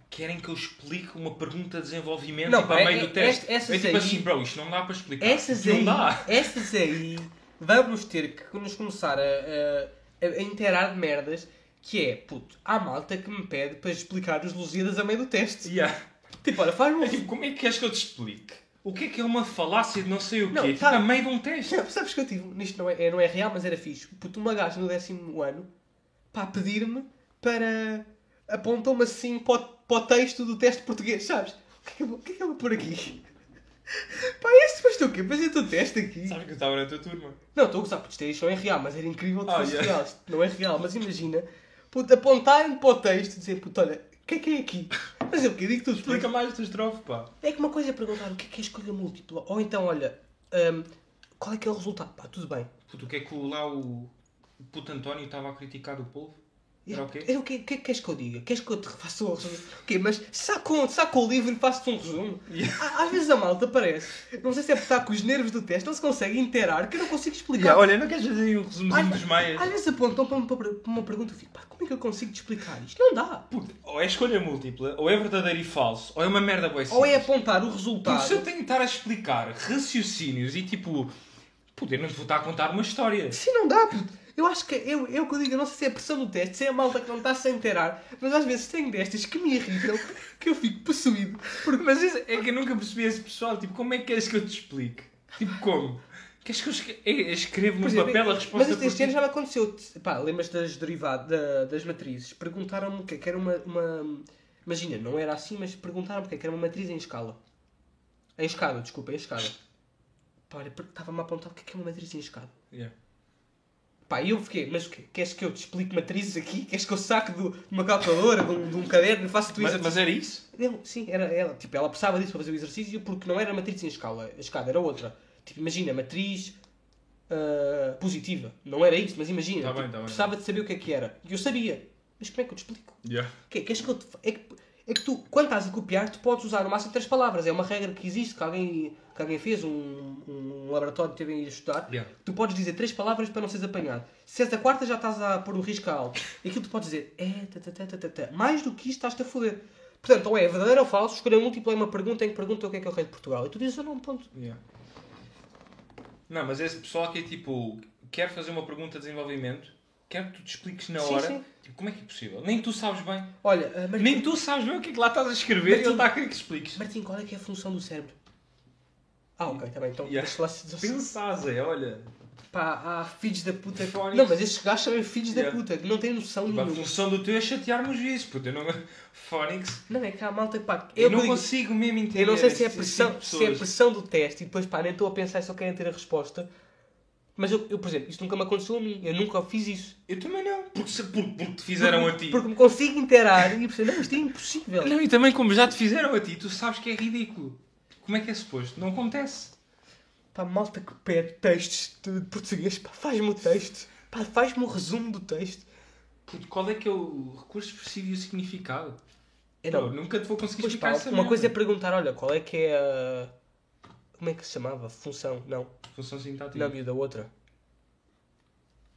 querem que eu explique uma pergunta de desenvolvimento Não, tipo, pá, a meio é- do teste? é- essas é tipo aí- assim, bro, isto não dá para explicar. Essas não aí, dá. [LAUGHS] essas aí, vamos ter que nos começar a, a, a inteirar de merdas, que é, puto, há malta que me pede para explicar os Lusíadas a meio do teste. Yeah. Tipo, olha, faz-me É um... [LAUGHS] tipo, como é que queres que eu te explique? O que é que é uma falácia de não sei o quê? Não, tipo, tá. a meio de um teste. Não, sabes que eu tive, nisto não é, não é real, mas era fixe. Puto, uma gaja no décimo ano, pá, pedir-me para... Apontou-me assim para o, para o texto do teste português, sabes? O que é que eu, vou- que é que eu vou pôr aqui? [LAUGHS] Pá, este depois tu o quê? Fazia o teu teste aqui? Sabes que eu estava na tua turma. Não, estou a gozar, porque isto, é- é real, mas era incrível que Ah, fosse yeah. real. Isto não é real, mas imagina, puto, apontarem para o texto e dizer, puto, olha, o que é que é aqui? Mas eu que digo tudo, Explica mais tua estrofe, pá. É que uma coisa é perguntar o que é que é escolha múltipla, ou então, olha, hum, qual é que é o resultado? Pá, tudo bem. Puto, o que é que o- lá o, o puto António estava a criticar do povo? Era o quê? O que, que é que queres que eu diga? Queres que eu te faça um resumo? O quê? Mas saco, saco o livro e faço-te um resumo? Yeah. Às vezes a malta parece, não sei se é porque está com os nervos do teste, não se consegue inteirar, que eu não consigo explicar. Yeah, olha, não queres fazer um resumozinho dos maias? Às vezes apontam para uma, para uma pergunta e eu fico, pá, como é que eu consigo te explicar isto? Não dá. Puto, ou é escolha múltipla, ou é verdadeiro e falso, ou é uma merda boa Ou é apontar o resultado. Porque se eu tenho que estar a explicar raciocínios e tipo. Eu não te vou estar a contar uma história. Sim, não dá, puto. Eu acho que eu, eu que eu digo, eu não sei se é a pressão do teste, se é a malta que não está sem inteirar, mas às vezes tenho destas que me irritam, que eu fico possuído. Porque, mas isso é que eu nunca percebi esse pessoal. Tipo, como é que queres que eu te explique? Tipo, como? Queres que eu escre- eu escrevo num exemplo, papel a mas resposta este, por este ano já me aconteceu. Pá, lembras das derivadas, da- das matrizes? Perguntaram-me o que é que era uma, uma. Imagina, não era assim, mas perguntaram-me o que é que era uma matriz em escala. Em escada, desculpa, em escada. Pá, olha, estava-me a apontar o que é que é uma matriz em escada. Yeah. Pá, e eu fiquei, mas? Queres que eu te explique matrizes aqui? Queres que eu saque do- de uma calculadora, de um, de um caderno e faça tu Mas, isso? mas era isso? Não, sim, era ela. Tipo, ela precisava disso para fazer o exercício porque não era matriz em escala. A escada era outra. Tipo, imagina, matriz ah, positiva. Não era isso, mas imagina. Tá bem, tipo, tá bem. precisava de saber o que é que era. E eu sabia. Mas como é que eu te explico? Yeah. Que, queres que eu te... é, que, é que tu, quando estás a copiar, tu podes usar no máximo três palavras. É uma regra que existe, que alguém, que alguém fez, um, um laboratório que teve a ir estudar. Yeah. Tu podes dizer três palavras para não seres apanhado. Se és a quarta, já estás a pôr um risco alto. E aquilo tu podes dizer é, ta, ta, ta, ta, ta. Mais do que isto, estás-te a foder. Portanto, ou é verdadeiro ou falso, escolha múltipla é uma pergunta em que pergunta o que é que é o rei de Portugal. E tu dizes, eu não, ponto. Yeah. Não, mas esse pessoal que é tipo, quer fazer uma pergunta de desenvolvimento, quer que tu te expliques na Sim, hora. sim. Tipo, como é que é possível? Nem tu sabes bem. Olha, ah, Martim, Nem tu sabes bem o que é que lá estás a escrever e Martim. ele está a querer que expliques. Martim, qual é que é a função do cérebro? Ah, ok, está bem. Então, Yeah. deixa lá se Pensás, é, olha. Pá, há filhos da puta. Fónix. Não, mas estes gajos são filhos Yeah. da puta, que não têm noção Tipo, a nenhuma. função do teu é chatear-me os juízes, puto. Eu não... [LAUGHS] Phonics. Não, é que há malta, pá. Eu, não digo- consigo mesmo entender Eu não sei se é, pressão, tipo se é pessoas. pressão do teste e depois, pá, nem estou a pensar e só querem ter a resposta. Mas eu, eu, por exemplo, isto nunca me aconteceu a mim. Eu nunca fiz isso. Eu também não. Porque, se- porque, porque te fizeram a ti. Porque me consigo interar e perceber, não, isto é impossível. Não, e também como já te fizeram a ti, tu sabes que é ridículo. Como é que é suposto? Não acontece. Pá, malta que pede textos de português, pá, faz-me o texto. Pá, faz-me o resumo do texto. Puto, qual é que é o recurso expressivo e o significado? Pô, não. nunca te vou conseguir Pois, explicar pá, essa uma coisa é perguntar, olha, qual é que é a... Como é que se chamava? Função? Não. Função sintática. Não, miúda, outra.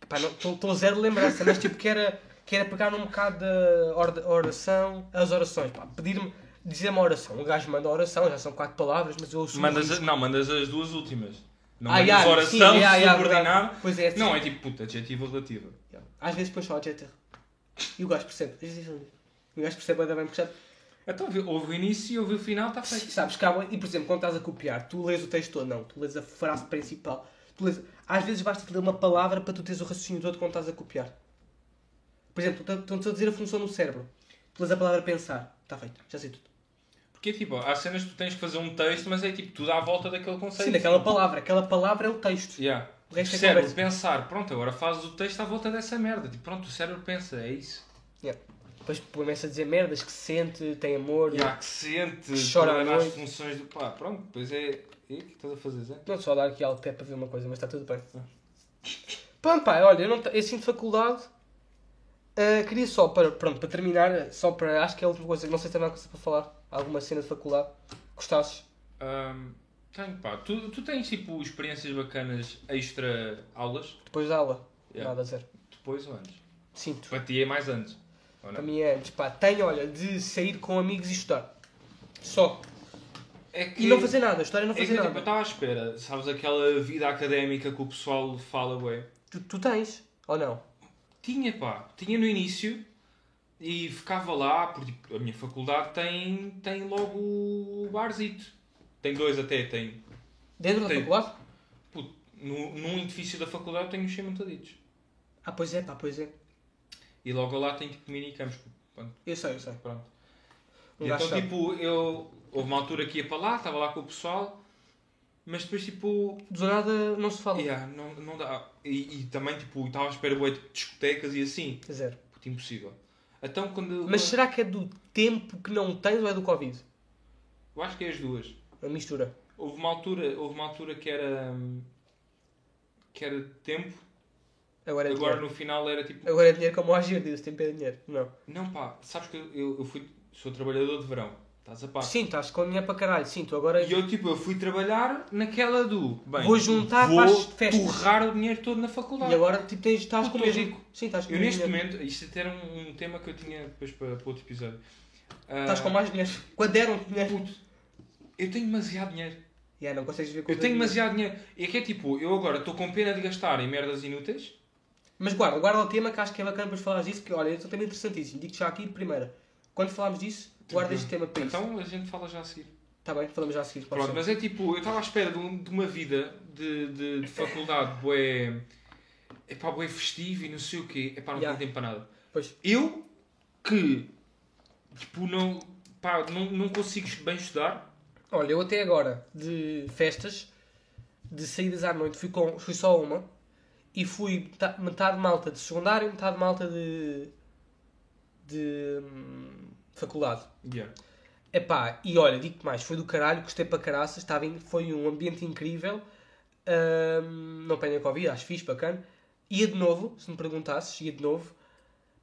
Pá, não, estou zero de lembrança, mas tipo que era, que era pegar num bocado da or- oração, as orações, pá, pedir-me, dizer uma oração. O gajo manda a oração, já são quatro palavras, mas eu assumo Mandas, a- não, mandas as duas últimas. Não Ah, mandas já, oração sim, já, já, subordinada. Pois é, não, sim. é tipo, puta, adjetivo relativo. Às vezes põe só adjetivo. E o gajo percebe. O gajo percebe ainda bem, percebe. Então, houve o início e houve o final, está feito. Sabes, calma, e por exemplo, quando estás a copiar, tu lês o texto todo, não, tu lês a frase principal. Tu lês... Às vezes basta-te ler uma palavra para tu teres o raciocínio todo quando estás a copiar. Por exemplo, estão-te a dizer a função no cérebro. Tu lês a palavra pensar. Está feito, já sei tudo. Porque, tipo, há cenas que tu tens que fazer um texto, mas é tipo, tudo à volta daquele conceito. Sim, daquela palavra. Aquela palavra é o texto. Yeah. O resto é cérebro conversa. pensar, pronto, agora fazes o texto à volta dessa merda. Tipo, pronto, o cérebro pensa, é isso. Yeah. Depois começa a dizer merdas que sente, tem amor. E há que sente, Chora à coordenar as noite. funções do pá, pronto, depois é. E o que estás a fazer, Zé? Não, só dar aqui algo até para ver uma coisa, mas está tudo bem. Pronto, pá, olha, eu, não, eu sinto faculdade. Ah, queria só, para, pronto, para terminar, só para. Acho que é a última coisa, não sei se tem alguma coisa para falar. Alguma cena de faculdade. Gostasses? Ahm, tenho, pá. Tu, tu tens tipo experiências bacanas extra aulas? Depois da aula? Yeah. Nada a dizer. Depois ou antes? Sinto. Para ti é mais antes. Não? mim é pá. Tenho, olha, de sair com amigos e estudar. Só. É que, E não fazer nada, história não é que, fazer tipo, eu nada. estava à espera, sabes aquela vida académica que o pessoal fala, ué? Tu, tu tens, ou não? Tinha, pá. Tinha no início e ficava lá, porque tipo, a minha faculdade tem, tem logo o barzito. Tem dois até, tem. Dentro da Tem. faculdade? Puto, no, num edifício da faculdade tem os montaditos. Ah, pois é, pá, pois é. E logo lá tem tipo minicampos. Pronto. Eu sei, eu sei. pronto. Um então tipo, eu. Houve uma altura que ia para lá, estava lá com o pessoal, mas depois tipo. Do nada não se fala. Yeah, não, não dá. E, e também tipo, estava à espera tipo, de discotecas e assim. Zero. Puto, impossível. Então quando. Mas será que é do tempo que não tens ou é do Covid? Eu acho que é as duas. A mistura. Houve uma altura, houve uma altura que era. hum, que era tempo, Agora é agora no final era tipo. Agora é dinheiro como o agir, diz tempo é dinheiro. Não. Não pá, sabes que eu, eu fui. sou trabalhador de verão, estás a par? Sim, estás com dinheiro para caralho. Sim, tu agora. E eu tipo, eu fui trabalhar naquela do. Bem, Vou juntar vou para as festas. torrar o dinheiro todo na faculdade. E agora tipo, tens, estás com mesmo. rico. Sim, estás com Eu neste dinheiro. momento, isto até era um, um tema que eu tinha depois para, para outro episódio. Ah, Estás com mais dinheiro. Quando deram dinheiro. Puto, eu tenho demasiado dinheiro. Yeah, não consegues ver Eu tenho demasiado dinheiro. E é que é tipo, eu agora estou com pena de gastar em merdas inúteis. Mas guarda, guarda o tema que acho que é bacana depois falares disso, que olha, é um tema interessantíssimo. Digo já aqui de primeira. Quando falarmos disso, guarda este tema para isso. Então a gente fala já a seguir. Está bem, falamos já a seguir. Pronto, ser. mas é tipo, eu estava à espera de, um- de uma vida de, de, de faculdade bué, epá, bué festivo e não sei o quê. Epá, não Yeah. tenho tempo para nada. Pois. Eu que tipo, não, pá, não, não consigo bem estudar. Olha, eu até agora, de festas, de saídas à noite, fui, com, fui só uma. E fui meta- metade malta de secundário, metade malta de... De... hum, faculdade. Yeah. Epá, e olha, digo-te mais, foi do caralho, gostei para caraças, estava em- foi um ambiente incrível. Ahm, não apanhei Covid, acho fixe, bacana. Ia de novo, se me perguntasses, ia de novo.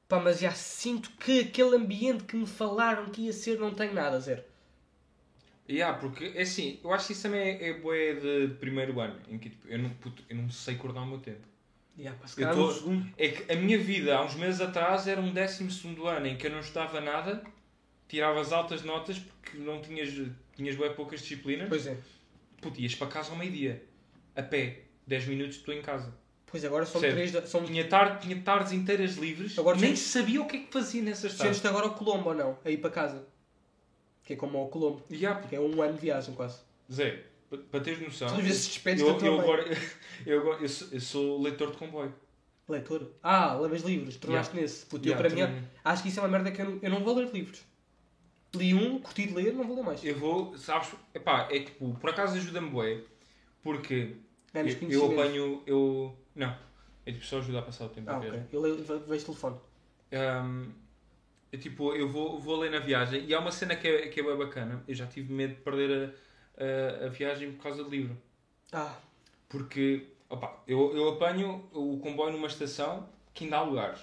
Pá, mas já sinto que aquele ambiente que me falaram que ia ser, não tenho nada a dizer. Yeah, porque é assim, eu acho que isso também é, é de, de primeiro ano, em que tipo, eu, não, puto, eu não sei coordenar o meu tempo. Yeah, pá, Eu tô- segundo. É que a minha vida, há uns meses atrás, era um 12 ano em que eu não estudava nada, tiravas altas notas porque não tinhas, tinhas bem poucas disciplinas. Pois é. Puto, ias para casa ao meio-dia, a pé, 10 minutos estou em casa. Pois agora são três. da- São... Tinha, tar, tinha tardes inteiras livres, Agora nem sabia o que é que fazia nessas tardes. Sentes-te agora ao Colombo ou não? Aí para casa. Que é como ao Colombo. Yeah, Que é um ano de viagem quase. Zé, Para teres noção. Tu às vezes despedes eu, eu, agora, [LAUGHS] eu, agora eu, sou, eu sou leitor de comboio. Leitor? Ah, levas livros, tornaste nesse. Puto, eu Yeah, para mim, acho que isso é uma merda que eu não, eu não vou ler livros. Li um, curti de ler, não vou ler mais. Eu vou, sabes, epá, é tipo, por acaso ajuda-me bué, porque Menos eu, eu apanho, eu, não, é tipo só ajudar a passar o tempo Ah, ok. Eu leio, ve- vejo telefone. Ahm, é tipo, eu vou, vou ler na viagem e há uma cena que é, que é bem bacana, eu já tive medo de perder a, a, a viagem por causa do livro, Ah, porque, opá, eu, eu apanho o comboio numa estação que ainda há lugares,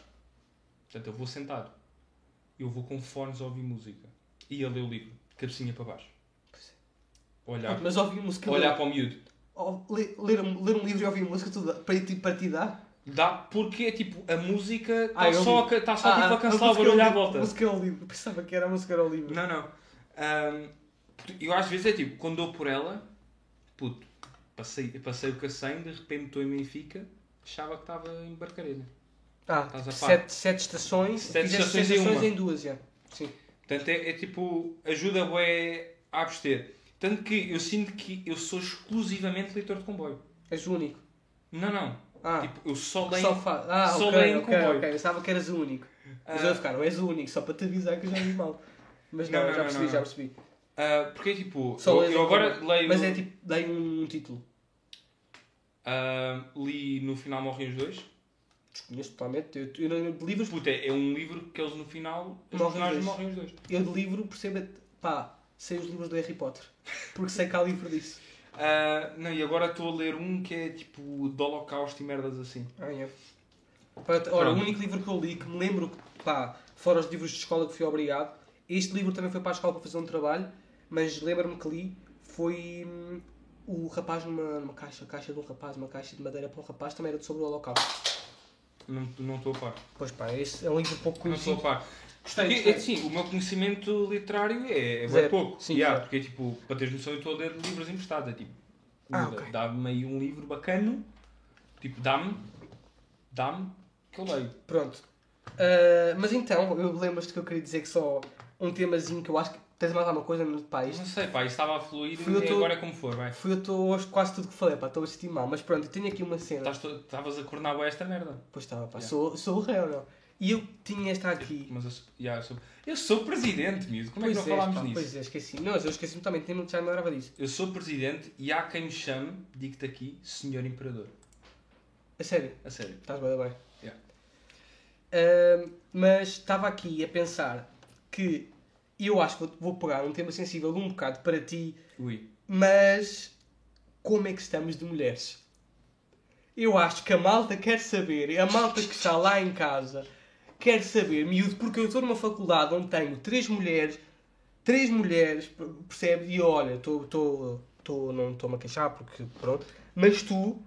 portanto eu vou sentado, eu vou com fones a ouvir música e a ler o livro, de cabecinha para baixo. Olhar, mas ouvir música. olhar para o miúdo. Ler, ler, um, ler um livro e ouvir música tudo, para, ti, para ti dar? Dá porque é tipo, a música está Ah, eu só, a, tá só Ah, tipo, a cancelar o música barulho à livro, volta. música ao livro. Pensava que era a música ao livro. Não, não. Ahm, eu às vezes é tipo, quando dou por ela, puto, passei, passei o Cacém, de repente estou em Benfica, achava que estava em Barcarena. Ah, sete, sete estações. Sete estações sete em em duas, já. Sim. Portanto, é, é tipo, ajuda bué a abster. Tanto que eu sinto que eu sou exclusivamente leitor de comboio. És o único. Não, não. Ah, Tipo, eu só leio. só fa... Ah, só ok, leio em ok, comboio. ok. Eu pensava que eras o único. Mas Ah, eu ficar, não és o único, só para te avisar que eu já vi mal. Mas não, Não, não, já percebi, não, já percebi. Ah, porque é tipo, Só eu, eu em agora comboio. leio. Mas é tipo, dei um, um título. ah, li No Final Morrem os Dois. Desconheço totalmente. Eu, eu, eu de livros, Puta, é um livro que eles no final. Os Morrem os personagens dois. morrem os dois. eu de livro percebo, é- pá, sei os livros do Harry Potter. Porque sei que há livro disso. Ah, não, e agora estou a ler um que é tipo do Holocausto e merdas assim. Ah, é. Ora, o único livro que eu li que me lembro, que, pá, fora os livros de escola que fui obrigado, este livro também foi para a escola para fazer um trabalho, mas lembro-me que li, foi hum, o rapaz numa, numa caixa, caixa de um rapaz, uma caixa de madeira para um rapaz, também era sobre o Holocausto. Não não estou a par. Pois pá, esse é um livro pouco Não estou a conhecido. par. Gostei, Porque, gostei. é assim, o meu conhecimento literário é, é bem pouco. Sim, Yeah, zero. porque tipo, para teres noção, eu estou a ler livros emprestados. É tipo, Ah, muda, ok. dá-me aí um livro bacano, tipo, dá-me, dá-me, que eu leio. Pronto. Ah, mas então, eu lembro-te que eu queria dizer que só um temazinho que eu acho que tens mais alguma coisa no isto Não sei, pá, isto estava a fluir eu e tô- agora é como for, vai. Fui eu estou hoje quase tudo que falei, pá, estou a sentir mal. Mas pronto, eu tenho aqui uma cena. Estavas a cornar esta merda. Pois estava, pá, Yeah. sou, sou o rei ou não? E eu tinha esta aqui. Mas eu, sou- yeah, eu sou, eu sou presidente, miúdo. Como é que não Pois falámos pá, nisso? Pois é, esqueci. Não, eu esqueci-me também, tem- já me lembrava disso. Eu sou presidente e há quem me chame, digo-te aqui, senhor imperador. A sério, A sério. estás bem, bem. Yeah. Ahm, mas estava aqui a pensar que eu acho que vou, vou pegar um tema sensível um bocado para ti, Ui. mas como é que estamos de mulheres? Eu acho que a malta quer saber, a malta que está lá em casa quer saber, miúdo, porque eu estou numa faculdade onde tenho três mulheres, três mulheres, percebe? E olha, estou, estou, estou, não estou-me a queixar porque pronto, mas tu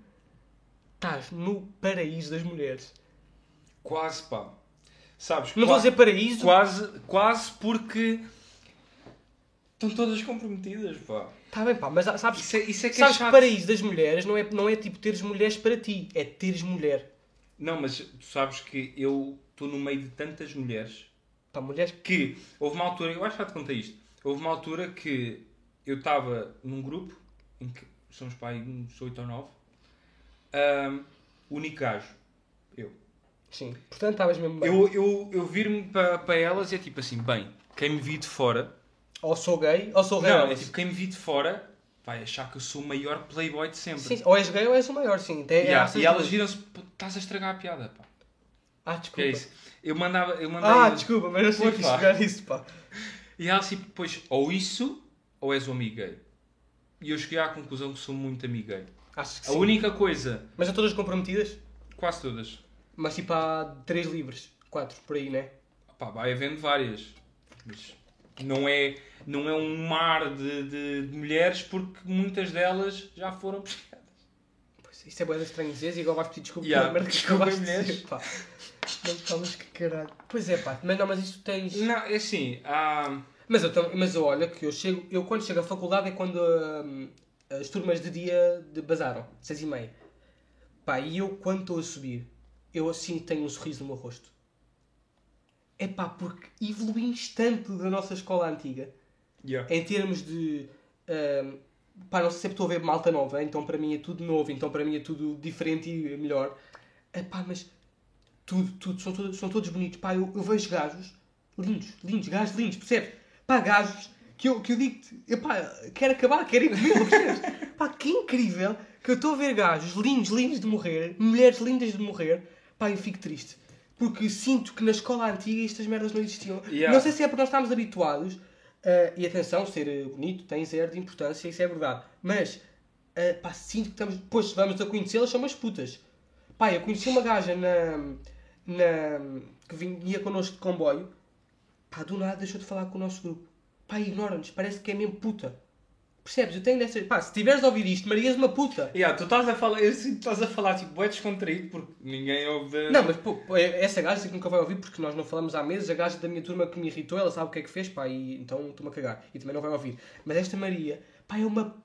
estás no paraíso das mulheres. Quase, pá. Sabes, Não vou dizer paraíso, quase, quase porque estão todas comprometidas, pá. Está bem, pá, mas sabes, Isso é, isso é que sabes é que chato. paraíso das mulheres não é, não é tipo teres mulheres para ti, é teres mulher. Não, mas tu sabes que eu estou no meio de tantas mulheres Pá, mulheres que houve uma altura, eu acho que já te contei isto, houve uma altura que eu estava num grupo em que somos aí uns 8 ou 9, único gajo. Sim, portanto estavas mesmo bem. Eu, eu, eu vir-me para, para elas e é tipo assim, bem, quem me vi de fora, Ou sou gay, ou sou gay. não, é tipo, quem me vi de fora vai achar que eu sou o maior playboy de sempre. Sim, ou és gay ou és o maior, sim. Tem, Yeah, essas e elas viram-se, "Pô, estás a estragar a piada, pá. Ah, Que desculpa. é isso? Eu mandava, eu mandei... Ah, desculpa, mas não sei que pá. chegar nisso, pá. E ela assim, pois, ou isso, ou és um amigo gay. E eu cheguei à conclusão que sou muito amigo gay. Acho que A sim. única coisa, Mas são todas comprometidas? quase todas, Mas tipo há três livros, quatro, por aí, né? pá, vai havendo várias. Mas não é, não é um mar de, de, de mulheres porque muitas delas já foram pescadas. Pois, isso é boa estranho dizer e agora vais pedir desculpa Yeah, merda que acabaste de dizer, pá. Não falas que caralho. Pois é, pá, mas não, mas isso tens... Não, é assim, há... Mas eu, mas eu olha que eu chego, eu quando chego à faculdade é quando hum, as turmas de dia de bazaram, seis e meia. Pá, e eu quando estou a subir, eu assim tenho um sorriso no meu rosto. É pá, porque evoluímos tanto da nossa escola antiga, Yeah. em termos de hum, pá, não sei se é estou a ver malta nova, então para mim é tudo novo, então para mim é tudo diferente e melhor. É pá, mas tudo, tudo, são todos, são todos bonitos. Pá, eu, eu vejo gajos lindos, lindos, gajos lindos, percebes? Pá, gajos que eu, que eu digo-te, quero acabar, quero ir comigo, [LAUGHS] percebes? pá, que incrível que eu estou a ver gajos lindos, lindos de morrer, mulheres lindas de morrer, pá, eu fico triste. Porque sinto que na escola antiga estas merdas não existiam. Yeah. Não sei se é porque nós estávamos habituados, eh, e atenção, ser eh, bonito tem zero de importância, isso é verdade. Mas, eh, pá, sinto que estamos. Depois vamos a conhecê-las, são umas putas. Pá, eu conheci uma gaja na. na que vinha connosco de comboio, pá, do nada deixou de falar com o nosso grupo. Pá, ignora-nos, parece que é mesmo puta. Percebes? Eu tenho dessas. Pá, se tiveres a ouvir isto, Marias uma puta. Yeah, tu estás a falar, eu sinto que estás a falar tipo, é descontraído porque ninguém ouve. Não, mas pô, pô, essa gaja que nunca vai ouvir porque nós não falamos há meses. A gaja da minha turma que me irritou, ela sabe o que é que fez, pá, e então estou-me a cagar. E também não vai ouvir. Mas esta Maria, pá, é uma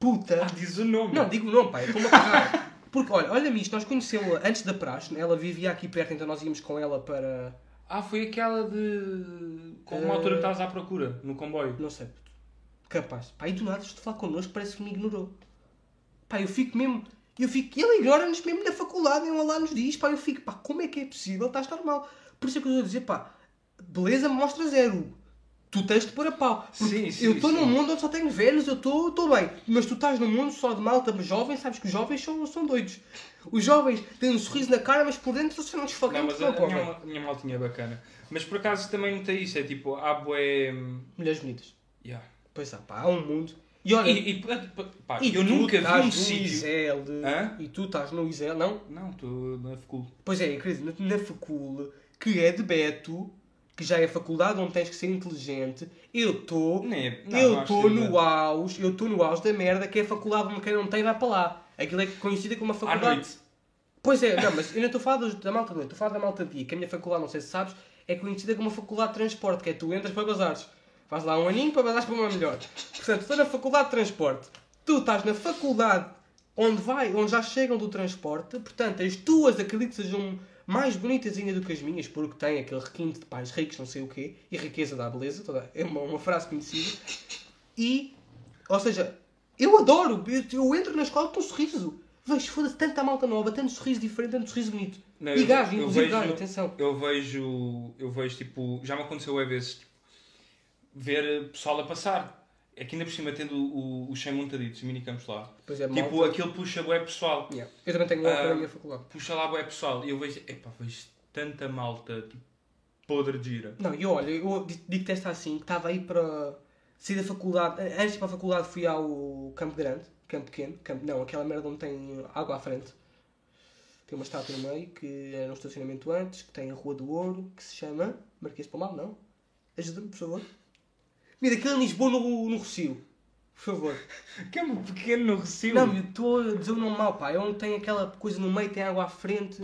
puta. Ah, diz o nome. Não, digo não, pá, eu estou-me a cagar. [LAUGHS] Porque, olha, olha-me isto, nós conhecemos-la antes da praxe, ela vivia aqui perto, então nós íamos com ela para. Ah, foi aquela de. Com uma Eh, altura que estavas à procura, no comboio. Não sei. Capaz. Pá, e do nada, estou a falar connosco, parece que me ignorou. Pá, eu fico mesmo. Eu fico. Ele ignora-nos mesmo na faculdade, ele lá nos diz, pá, eu fico, pá, como é que é possível? Estás normal. Por isso é que eu estou a dizer, pá, beleza mostra zero. Tu tens de pôr a pau. Sim, sim, eu estou num mundo onde só tenho velhos, eu estou bem. Mas tu estás num mundo só de malta jovem, sabes que os jovens são, são doidos. Os jovens têm um sorriso na cara, mas por dentro são uns Não, mas a, não a minha, mal- minha maltinha é bacana. Mas por acaso também notei isso, é tipo, há bué. Mulheres bonitas. Yeah. Pois há, pá, há um mundo. E olha, E, e, pá, E eu nunca vi um sítio. E tu estás no Isel, não? Não, estou na facul. Pois é, quer dizer, na, na facul, que é de Beto, que já é a faculdade onde tens que ser inteligente, eu estou... É- Eu estou no é. auge, eu estou no auge da merda, que é a faculdade onde quem não tem vai para lá. Aquilo é conhecida como uma À faculdade... noite. Pois é, não, mas eu não estou a falar dos- da malta noite, estou a falar da malta dia, que a minha faculdade, não sei se sabes, é conhecida como uma faculdade de transporte, que é tu entras para bazares. Faz lá um aninho para bazares para uma melhor. Portanto, estou na faculdade de transporte. Tu estás na faculdade onde vai, onde já chegam do transporte, portanto, as tuas acredito que sejam mais bonitas ainda do que as minhas, porque têm aquele requinte de pais ricos, não sei o quê, e riqueza dá beleza, toda, é uma, uma frase conhecida. E, ou seja, eu adoro, eu, eu entro na escola com um sorriso. Vejo, foda-se, tanta malta nova, tanto sorriso diferente, tanto sorriso bonito. Não, e gajo, inclusive gajo, atenção. Eu vejo, eu vejo tipo, já me aconteceu a vezes ver pessoal a passar. Aqui ainda por cima tendo o, o, os 100 montaditos, os minicampos lá. Pois é, Tipo, malta. aquilo puxa bué pessoal. Yeah. Eu também tenho uma Ah, para a minha faculdade. Puxa lá bué pessoal. E eu vejo, epá, vejo tanta malta, tipo, podre de gira. Não, e olha, eu di- digo-te esta assim, que estava aí para sair da faculdade. Antes de ir para a faculdade fui ao Campo Grande, Campo Pequeno, Campo, não, aquela merda onde tem água à frente. Tem uma estátua no meio, que era um estacionamento antes, que tem a Rua do Ouro, que se chama Marquês Palmal, não? Ajuda-me, por favor. Mira, aquilo em Lisboa no, no Rocio. Por favor. [LAUGHS] Que é um pequeno no Recio. Não, eu estou a dizer o nome mal, pá. É onde tem aquela coisa no meio, tem água à frente,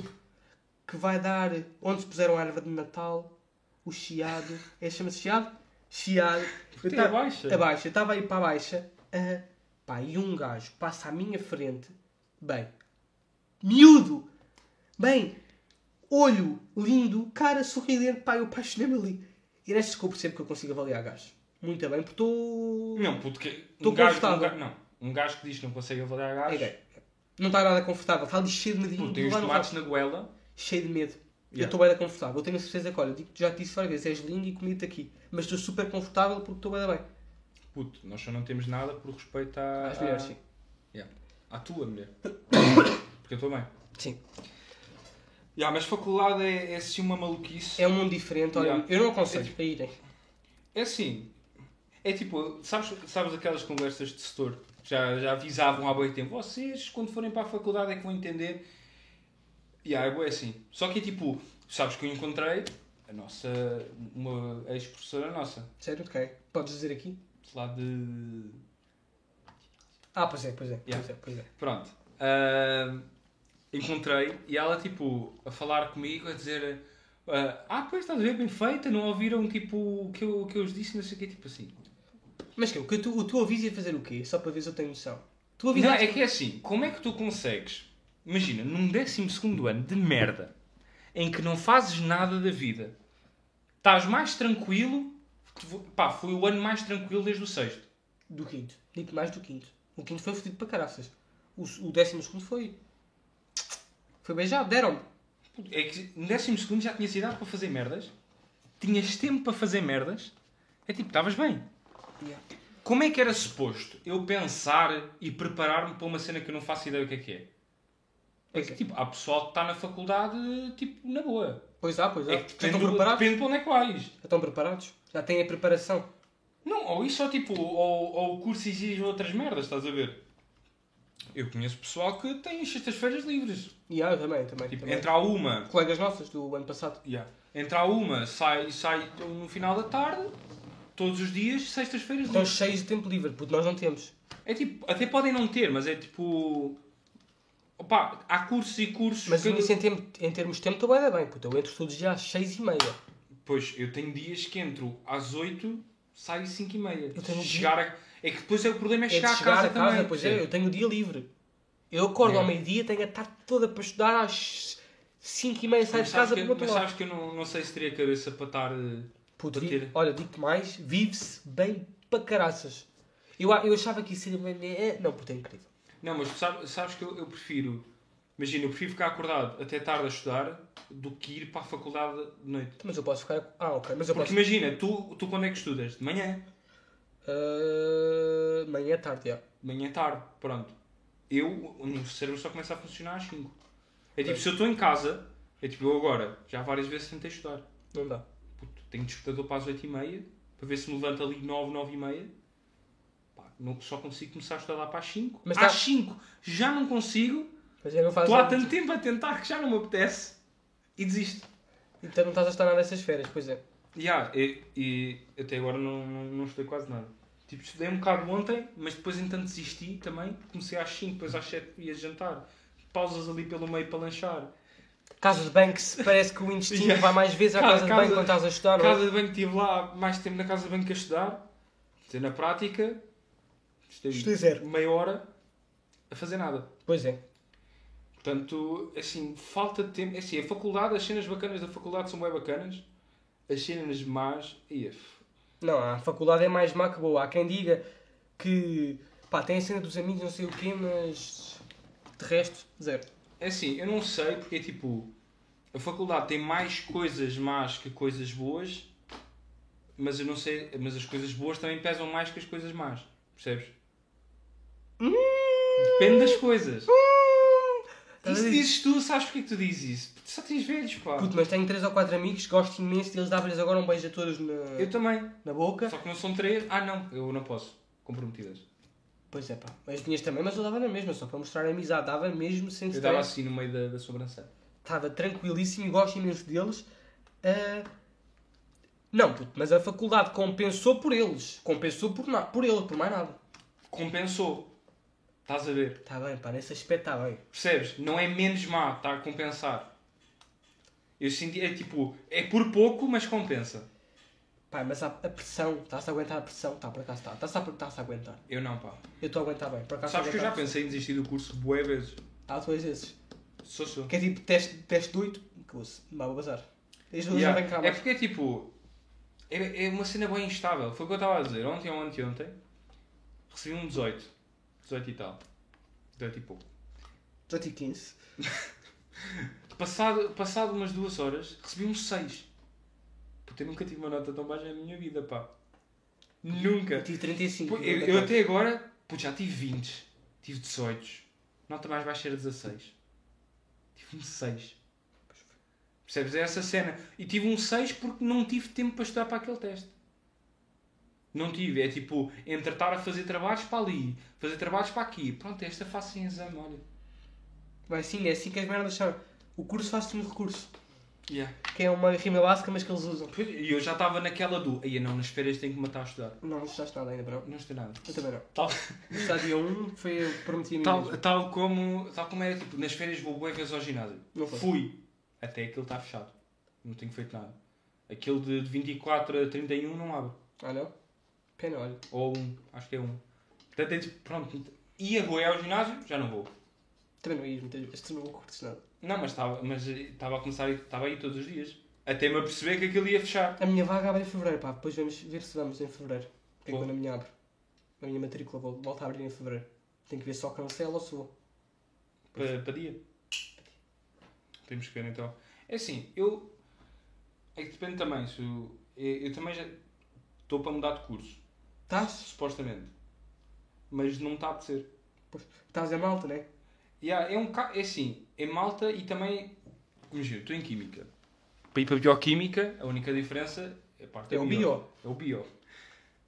que vai dar. Onde se puseram a árvore de Natal, o chiado. É, chama-se chiado? Chiado. Eu a baixa. A baixa. Eu estava aí para a baixa. ah, pá, e um gajo passa à minha frente. Bem, miúdo. Bem, olho lindo, cara sorridente. Pá, eu apaixonei-me ali. E nestas que eu percebo que eu consigo avaliar gajos. Muito bem, porque estou. Não, puto, que... Tô um gajo, um confortável. gajo, não. Um gajo que diz que não consegue avaliar É gajos. gay. Não está nada confortável. Está ali cheio de medinho. Tem os tomates na goela. cheio de medo. Eu Yeah. estou bem confortável. Eu tenho a certeza que, olha, digo, já te disse várias vezes, és lindo e comigo aqui. Mas estou super confortável porque estou bem bem. Puto, nós só não temos nada por respeito à... Às mulheres, sim. Yeah. À tua mulher. [COUGHS] Porque eu estou bem. Sim. Yeah, mas faculdade é, é assim uma maluquice. É um mundo diferente. Olha, Yeah. eu não aconselho a irem. É assim. É tipo, sabes, sabes aquelas conversas de setor? Já, já avisavam há bem tempo. Vocês, quando forem para a faculdade, é que vão entender. E yeah, é assim. Só que é tipo, sabes que eu encontrei a nossa, uma ex-professora nossa, Sério? Ok. Podes dizer aqui? lá de. Ah, pois é, pois é. Yeah. Pois é, pois é. Pronto. Ah, encontrei e ela, tipo, a falar comigo, a dizer: ah, Ah, pois estás a ver, bem feita, não ouviram, tipo, o que eu, que eu os disse, não sei o quê, tipo assim. Mas que, o que tu, o tu aviso ia fazer o quê? Só para ver se eu tenho noção. Tu avisas. Não, é que é assim, como é que tu consegues, imagina, num 12 ano de merda, em que não fazes nada da vida, estás mais tranquilo, pá, foi o ano mais tranquilo desde o sexto. Do quinto. Digo mais do quinto. O quinto foi fodido para caraças. O, o décimo segundo foi. Foi beijado, deram-me. É que no décimo segundo já tinhas idade para fazer merdas. Tinhas tempo para fazer merdas. É tipo, estavas bem. Yeah. Como é que era suposto eu pensar e preparar-me para uma cena que eu não faço ideia o que é que é? É que, é. tipo, há pessoal que está na faculdade, tipo, na boa. Pois há, pois há. É que depende, estão do- preparados? depende para onde é que vais. Já estão preparados? Já têm a preparação. Não, ou isso ou tipo, ou, ou o curso exige outras merdas, estás a ver? Eu conheço pessoal que tem as sextas-feiras livres. E há, eu também, também. Tipo, também. entra a uma, Colegas nossas do ano passado. yeah. entra a uma, sai, sai no final da tarde, todos os dias, sextas-feiras Estão livres. cheios de tempo livre, porque nós não temos. É tipo, até podem não ter, mas é tipo. Opa, há cursos e cursos. Mas que- nisso em, tempo, em termos de tempo estou bem bem, puto. Eu entro todos os dias às 6 e meia. Pois, eu tenho dias que entro às 8, saio às 5 e meia. Eu tenho chegar a... É que depois é o problema é É de chegar, chegar a casa, a casa, também. pois é, percebe? eu tenho o dia livre. Eu acordo ao Yeah. meio-dia, tenho a tarde toda para estudar às 5 e meia, saio de casa que, para o mas outro lado. sabes que eu não, não sei se teria cabeça para estar. eh, Puto, vi- olha, digo-te mais, vive-se bem para caraças. Eu, eu achava que isso seria é, Não, puto, é incrível. Não, mas sabes, sabes que eu, eu prefiro. Imagina, eu prefiro ficar acordado até tarde a estudar do que ir para a faculdade de noite. Mas eu posso ficar. Ah, ok, mas eu Porque posso. imagina, tu, tu quando é que estudas? De manhã. Ah, manhã é tarde, já. Manhã é tarde, pronto. Eu, o meu cérebro só começa a funcionar às 5. É tipo, Pois. se eu estou em casa, é tipo, eu agora, já várias vezes tentei estudar. Não dá. Tenho despertador para as 8 e meia, para ver se me levanto ali 9, 9 e meia. Pá, não, só consigo começar a estudar para as 5. Mas às tá- 5 já não consigo. Mas é faz Estou há tanto tempo a tentar que já não me apetece. E desisto. Então não estás a estar nada nessas férias, pois é. Yeah, e, e até agora não, não, não estudei quase nada. Tipo, estudei um bocado ontem, mas depois entanto desisti também. Comecei às 5, depois às 7 ia jantar. Pausas ali pelo meio para lanchar. Casa de banho que se parece que o intestino Yeah. vai mais vezes à Casa- casa, de banho quando estás a estudar, não é? Casa de banho, estive lá mais tempo na casa de banho que a estudar. Estive na prática. Estudei zero. meia hora a fazer nada. Pois é. Portanto, assim, falta de tempo. É Assim, a faculdade, as cenas bacanas da faculdade são bem bacanas. As cenas más, ia. f- Não, a faculdade é mais má que boa. Há quem diga que pá, tem a cena dos amigos, não sei o quê, mas de resto, zero. É assim, eu não sei porque tipo, a faculdade tem mais coisas más que coisas boas, mas eu não sei, mas as coisas boas também pesam mais que as coisas más, percebes? Depende das coisas. Isso dizes tu, sabes porque é que tu dizes isso? Porque só tens velhos, pá. Puto, mas tenho três ou quatro amigos, gosto imenso deles, dava-lhes agora um beijo a todos na, Eu também. na boca. Só que não são três. Ah não, eu não posso. Comprometidas. Pois é, pá. As minhas também, mas eu dava na mesma, só para mostrar a amizade. Dava mesmo sem Eu dava assim no meio da, da sobrancelha. Estava tranquilíssimo e gosto imenso deles. Ah, Não, puto, mas a faculdade compensou por eles. Compensou por, na... por eles, por mais nada. Compensou. Estás a ver? Está bem, pá, nesse aspecto está bem. Percebes? Não é menos má, está a compensar. Eu senti, é tipo, é por pouco, mas compensa. Pá, mas a, a pressão, está-se a aguentar a pressão? Está, por acaso está. Está-se a, está-se a aguentar. Eu não, pá. Eu estou a aguentar bem, por acaso Sabes que eu já pensei em desistir do curso bué vezes. Há duas vezes. Sou, sou. Que é tipo teste, teste de 8, que eu ao bazar. Yeah. Já cá É porque é tipo, é, é uma cena bem instável. Foi o que eu estava a dizer. Ontem ou anteontem, recebi um 18. 18 e tal. 18 e pouco. 18 e 15. [LAUGHS] Passado, passado umas duas horas, recebi um 6. Puta, eu nunca tive uma nota tão baixa na minha vida, pá. Nunca. Eu tive 35. Pô, Eu, eu até agora, pô, já tive 20, tive 18, nota mais baixa era 16. Tive um 6. Percebes? É essa cena. E tive um 6 porque não tive tempo para estudar para aquele teste. Não tive. É tipo, entre estar a fazer trabalhos para ali, fazer trabalhos para aqui. Pronto, esta faço sem exame, olha. Vai sim, é assim que as merdas são. O curso faz-se no recurso. Yeah. Que é uma rima básica, mas que eles usam. E eu já estava naquela do, aí não, nas férias tenho que matar a estudar. Não, não estudaste nada ainda, bro. Não estou nada. Eu também não. Tal, No estádio 1 foi eu prometi a mim tal, mesmo. tal, como, tal como era, tipo, nas férias vou vezes ao ginásio. Não foi. Fui. Até aquilo está fechado. Não tenho feito nada. Aquele de de 24 a 31 não abre. Ah não? Pena, olha. Ou um. Acho que é um. Portanto, é pronto. Ia bué ao ginásio, já não vou. Também não ias muitas vezes, tu não curtes nada. Não, mas estava mas estava a começar, a estava aí todos os dias. Até me aperceber que aquilo ia fechar. A minha vaga abre em fevereiro, pá. Depois vamos ver se vamos em fevereiro. Porque é Pô. quando a minha abre. A minha matrícula vol- volta a abrir em fevereiro. Tenho que ver só cancela ou sou. Para, para dia. Temos que ver então. É assim, eu. É que depende também. Se eu, eu, também já estou para mudar de curso. Estás? Supostamente. Mas não está a ser. Estás em malta, né? Yeah, é um É assim, é malta e também. Imagina, estou em Química. Para ir para Bioquímica, a única diferença é a parte É da o bio. É o bio.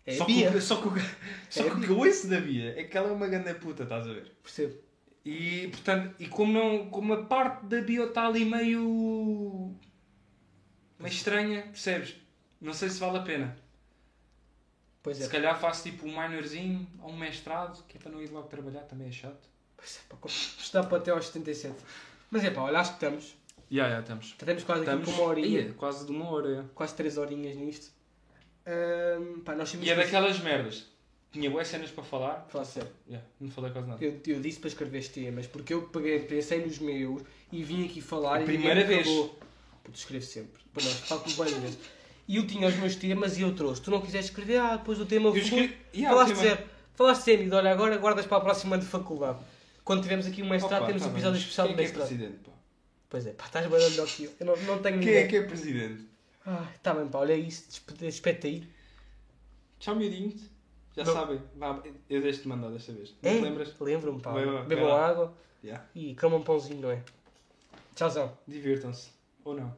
É só Bia. Que, o- só que, [LAUGHS] só É que que eu ouço da Bia é que ela é uma grande puta, estás a ver? Percebo. E, portanto, e como, não, como a parte da bio está ali meio. meio estranha, percebes? Não sei se vale a pena. Pois é. Se calhar faço tipo um minorzinho ou um mestrado, que é para não ir logo trabalhar, também é chato. Pois é, para até aos 77. Mas é pá, olha, acho que estamos. Já, já, estamos. Já temos quase aqui Estamos com uma horinha. Ia, quase de uma hora. Quase 3 horinhas nisto. Ahm, pá, nós E é que- daquelas merdas. Tinha boas cenas para falar. Fala sério. Já, não falei quase nada. Eu, eu disse para escrever este temas, porque eu peguei, pensei nos meus e vim aqui falar A e primeira vez. acabou. Puto, escrevo sempre. Para nós, falo com vezes. E eu tinha os meus temas e eu trouxe. Tu não quiseste escrever, ah, depois o tema Eu escrevi- Ya, Falaste tema- zero. Falaste sempre, olha, agora guardas para a próxima de faculdade. Quando tivermos aqui um mestrado, Opa, temos tá um episódio especial quem de é que é mestrado. presidente, pá? Pois é, pá, estás bem melhor que eu. Eu não, não tenho Quem ninguém. é que é presidente? Ah, tá bem, pá, olha isso, despe- despete aí. Tchau, miudinhos. Já Não. sabem. Vá, eu deixo-te mandar desta vez. É? Não te lembras? Lembro-me, pá. Bebam água Já. e comam um pãozinho, não é? Tchauzão. Divirtam-se. Ou não.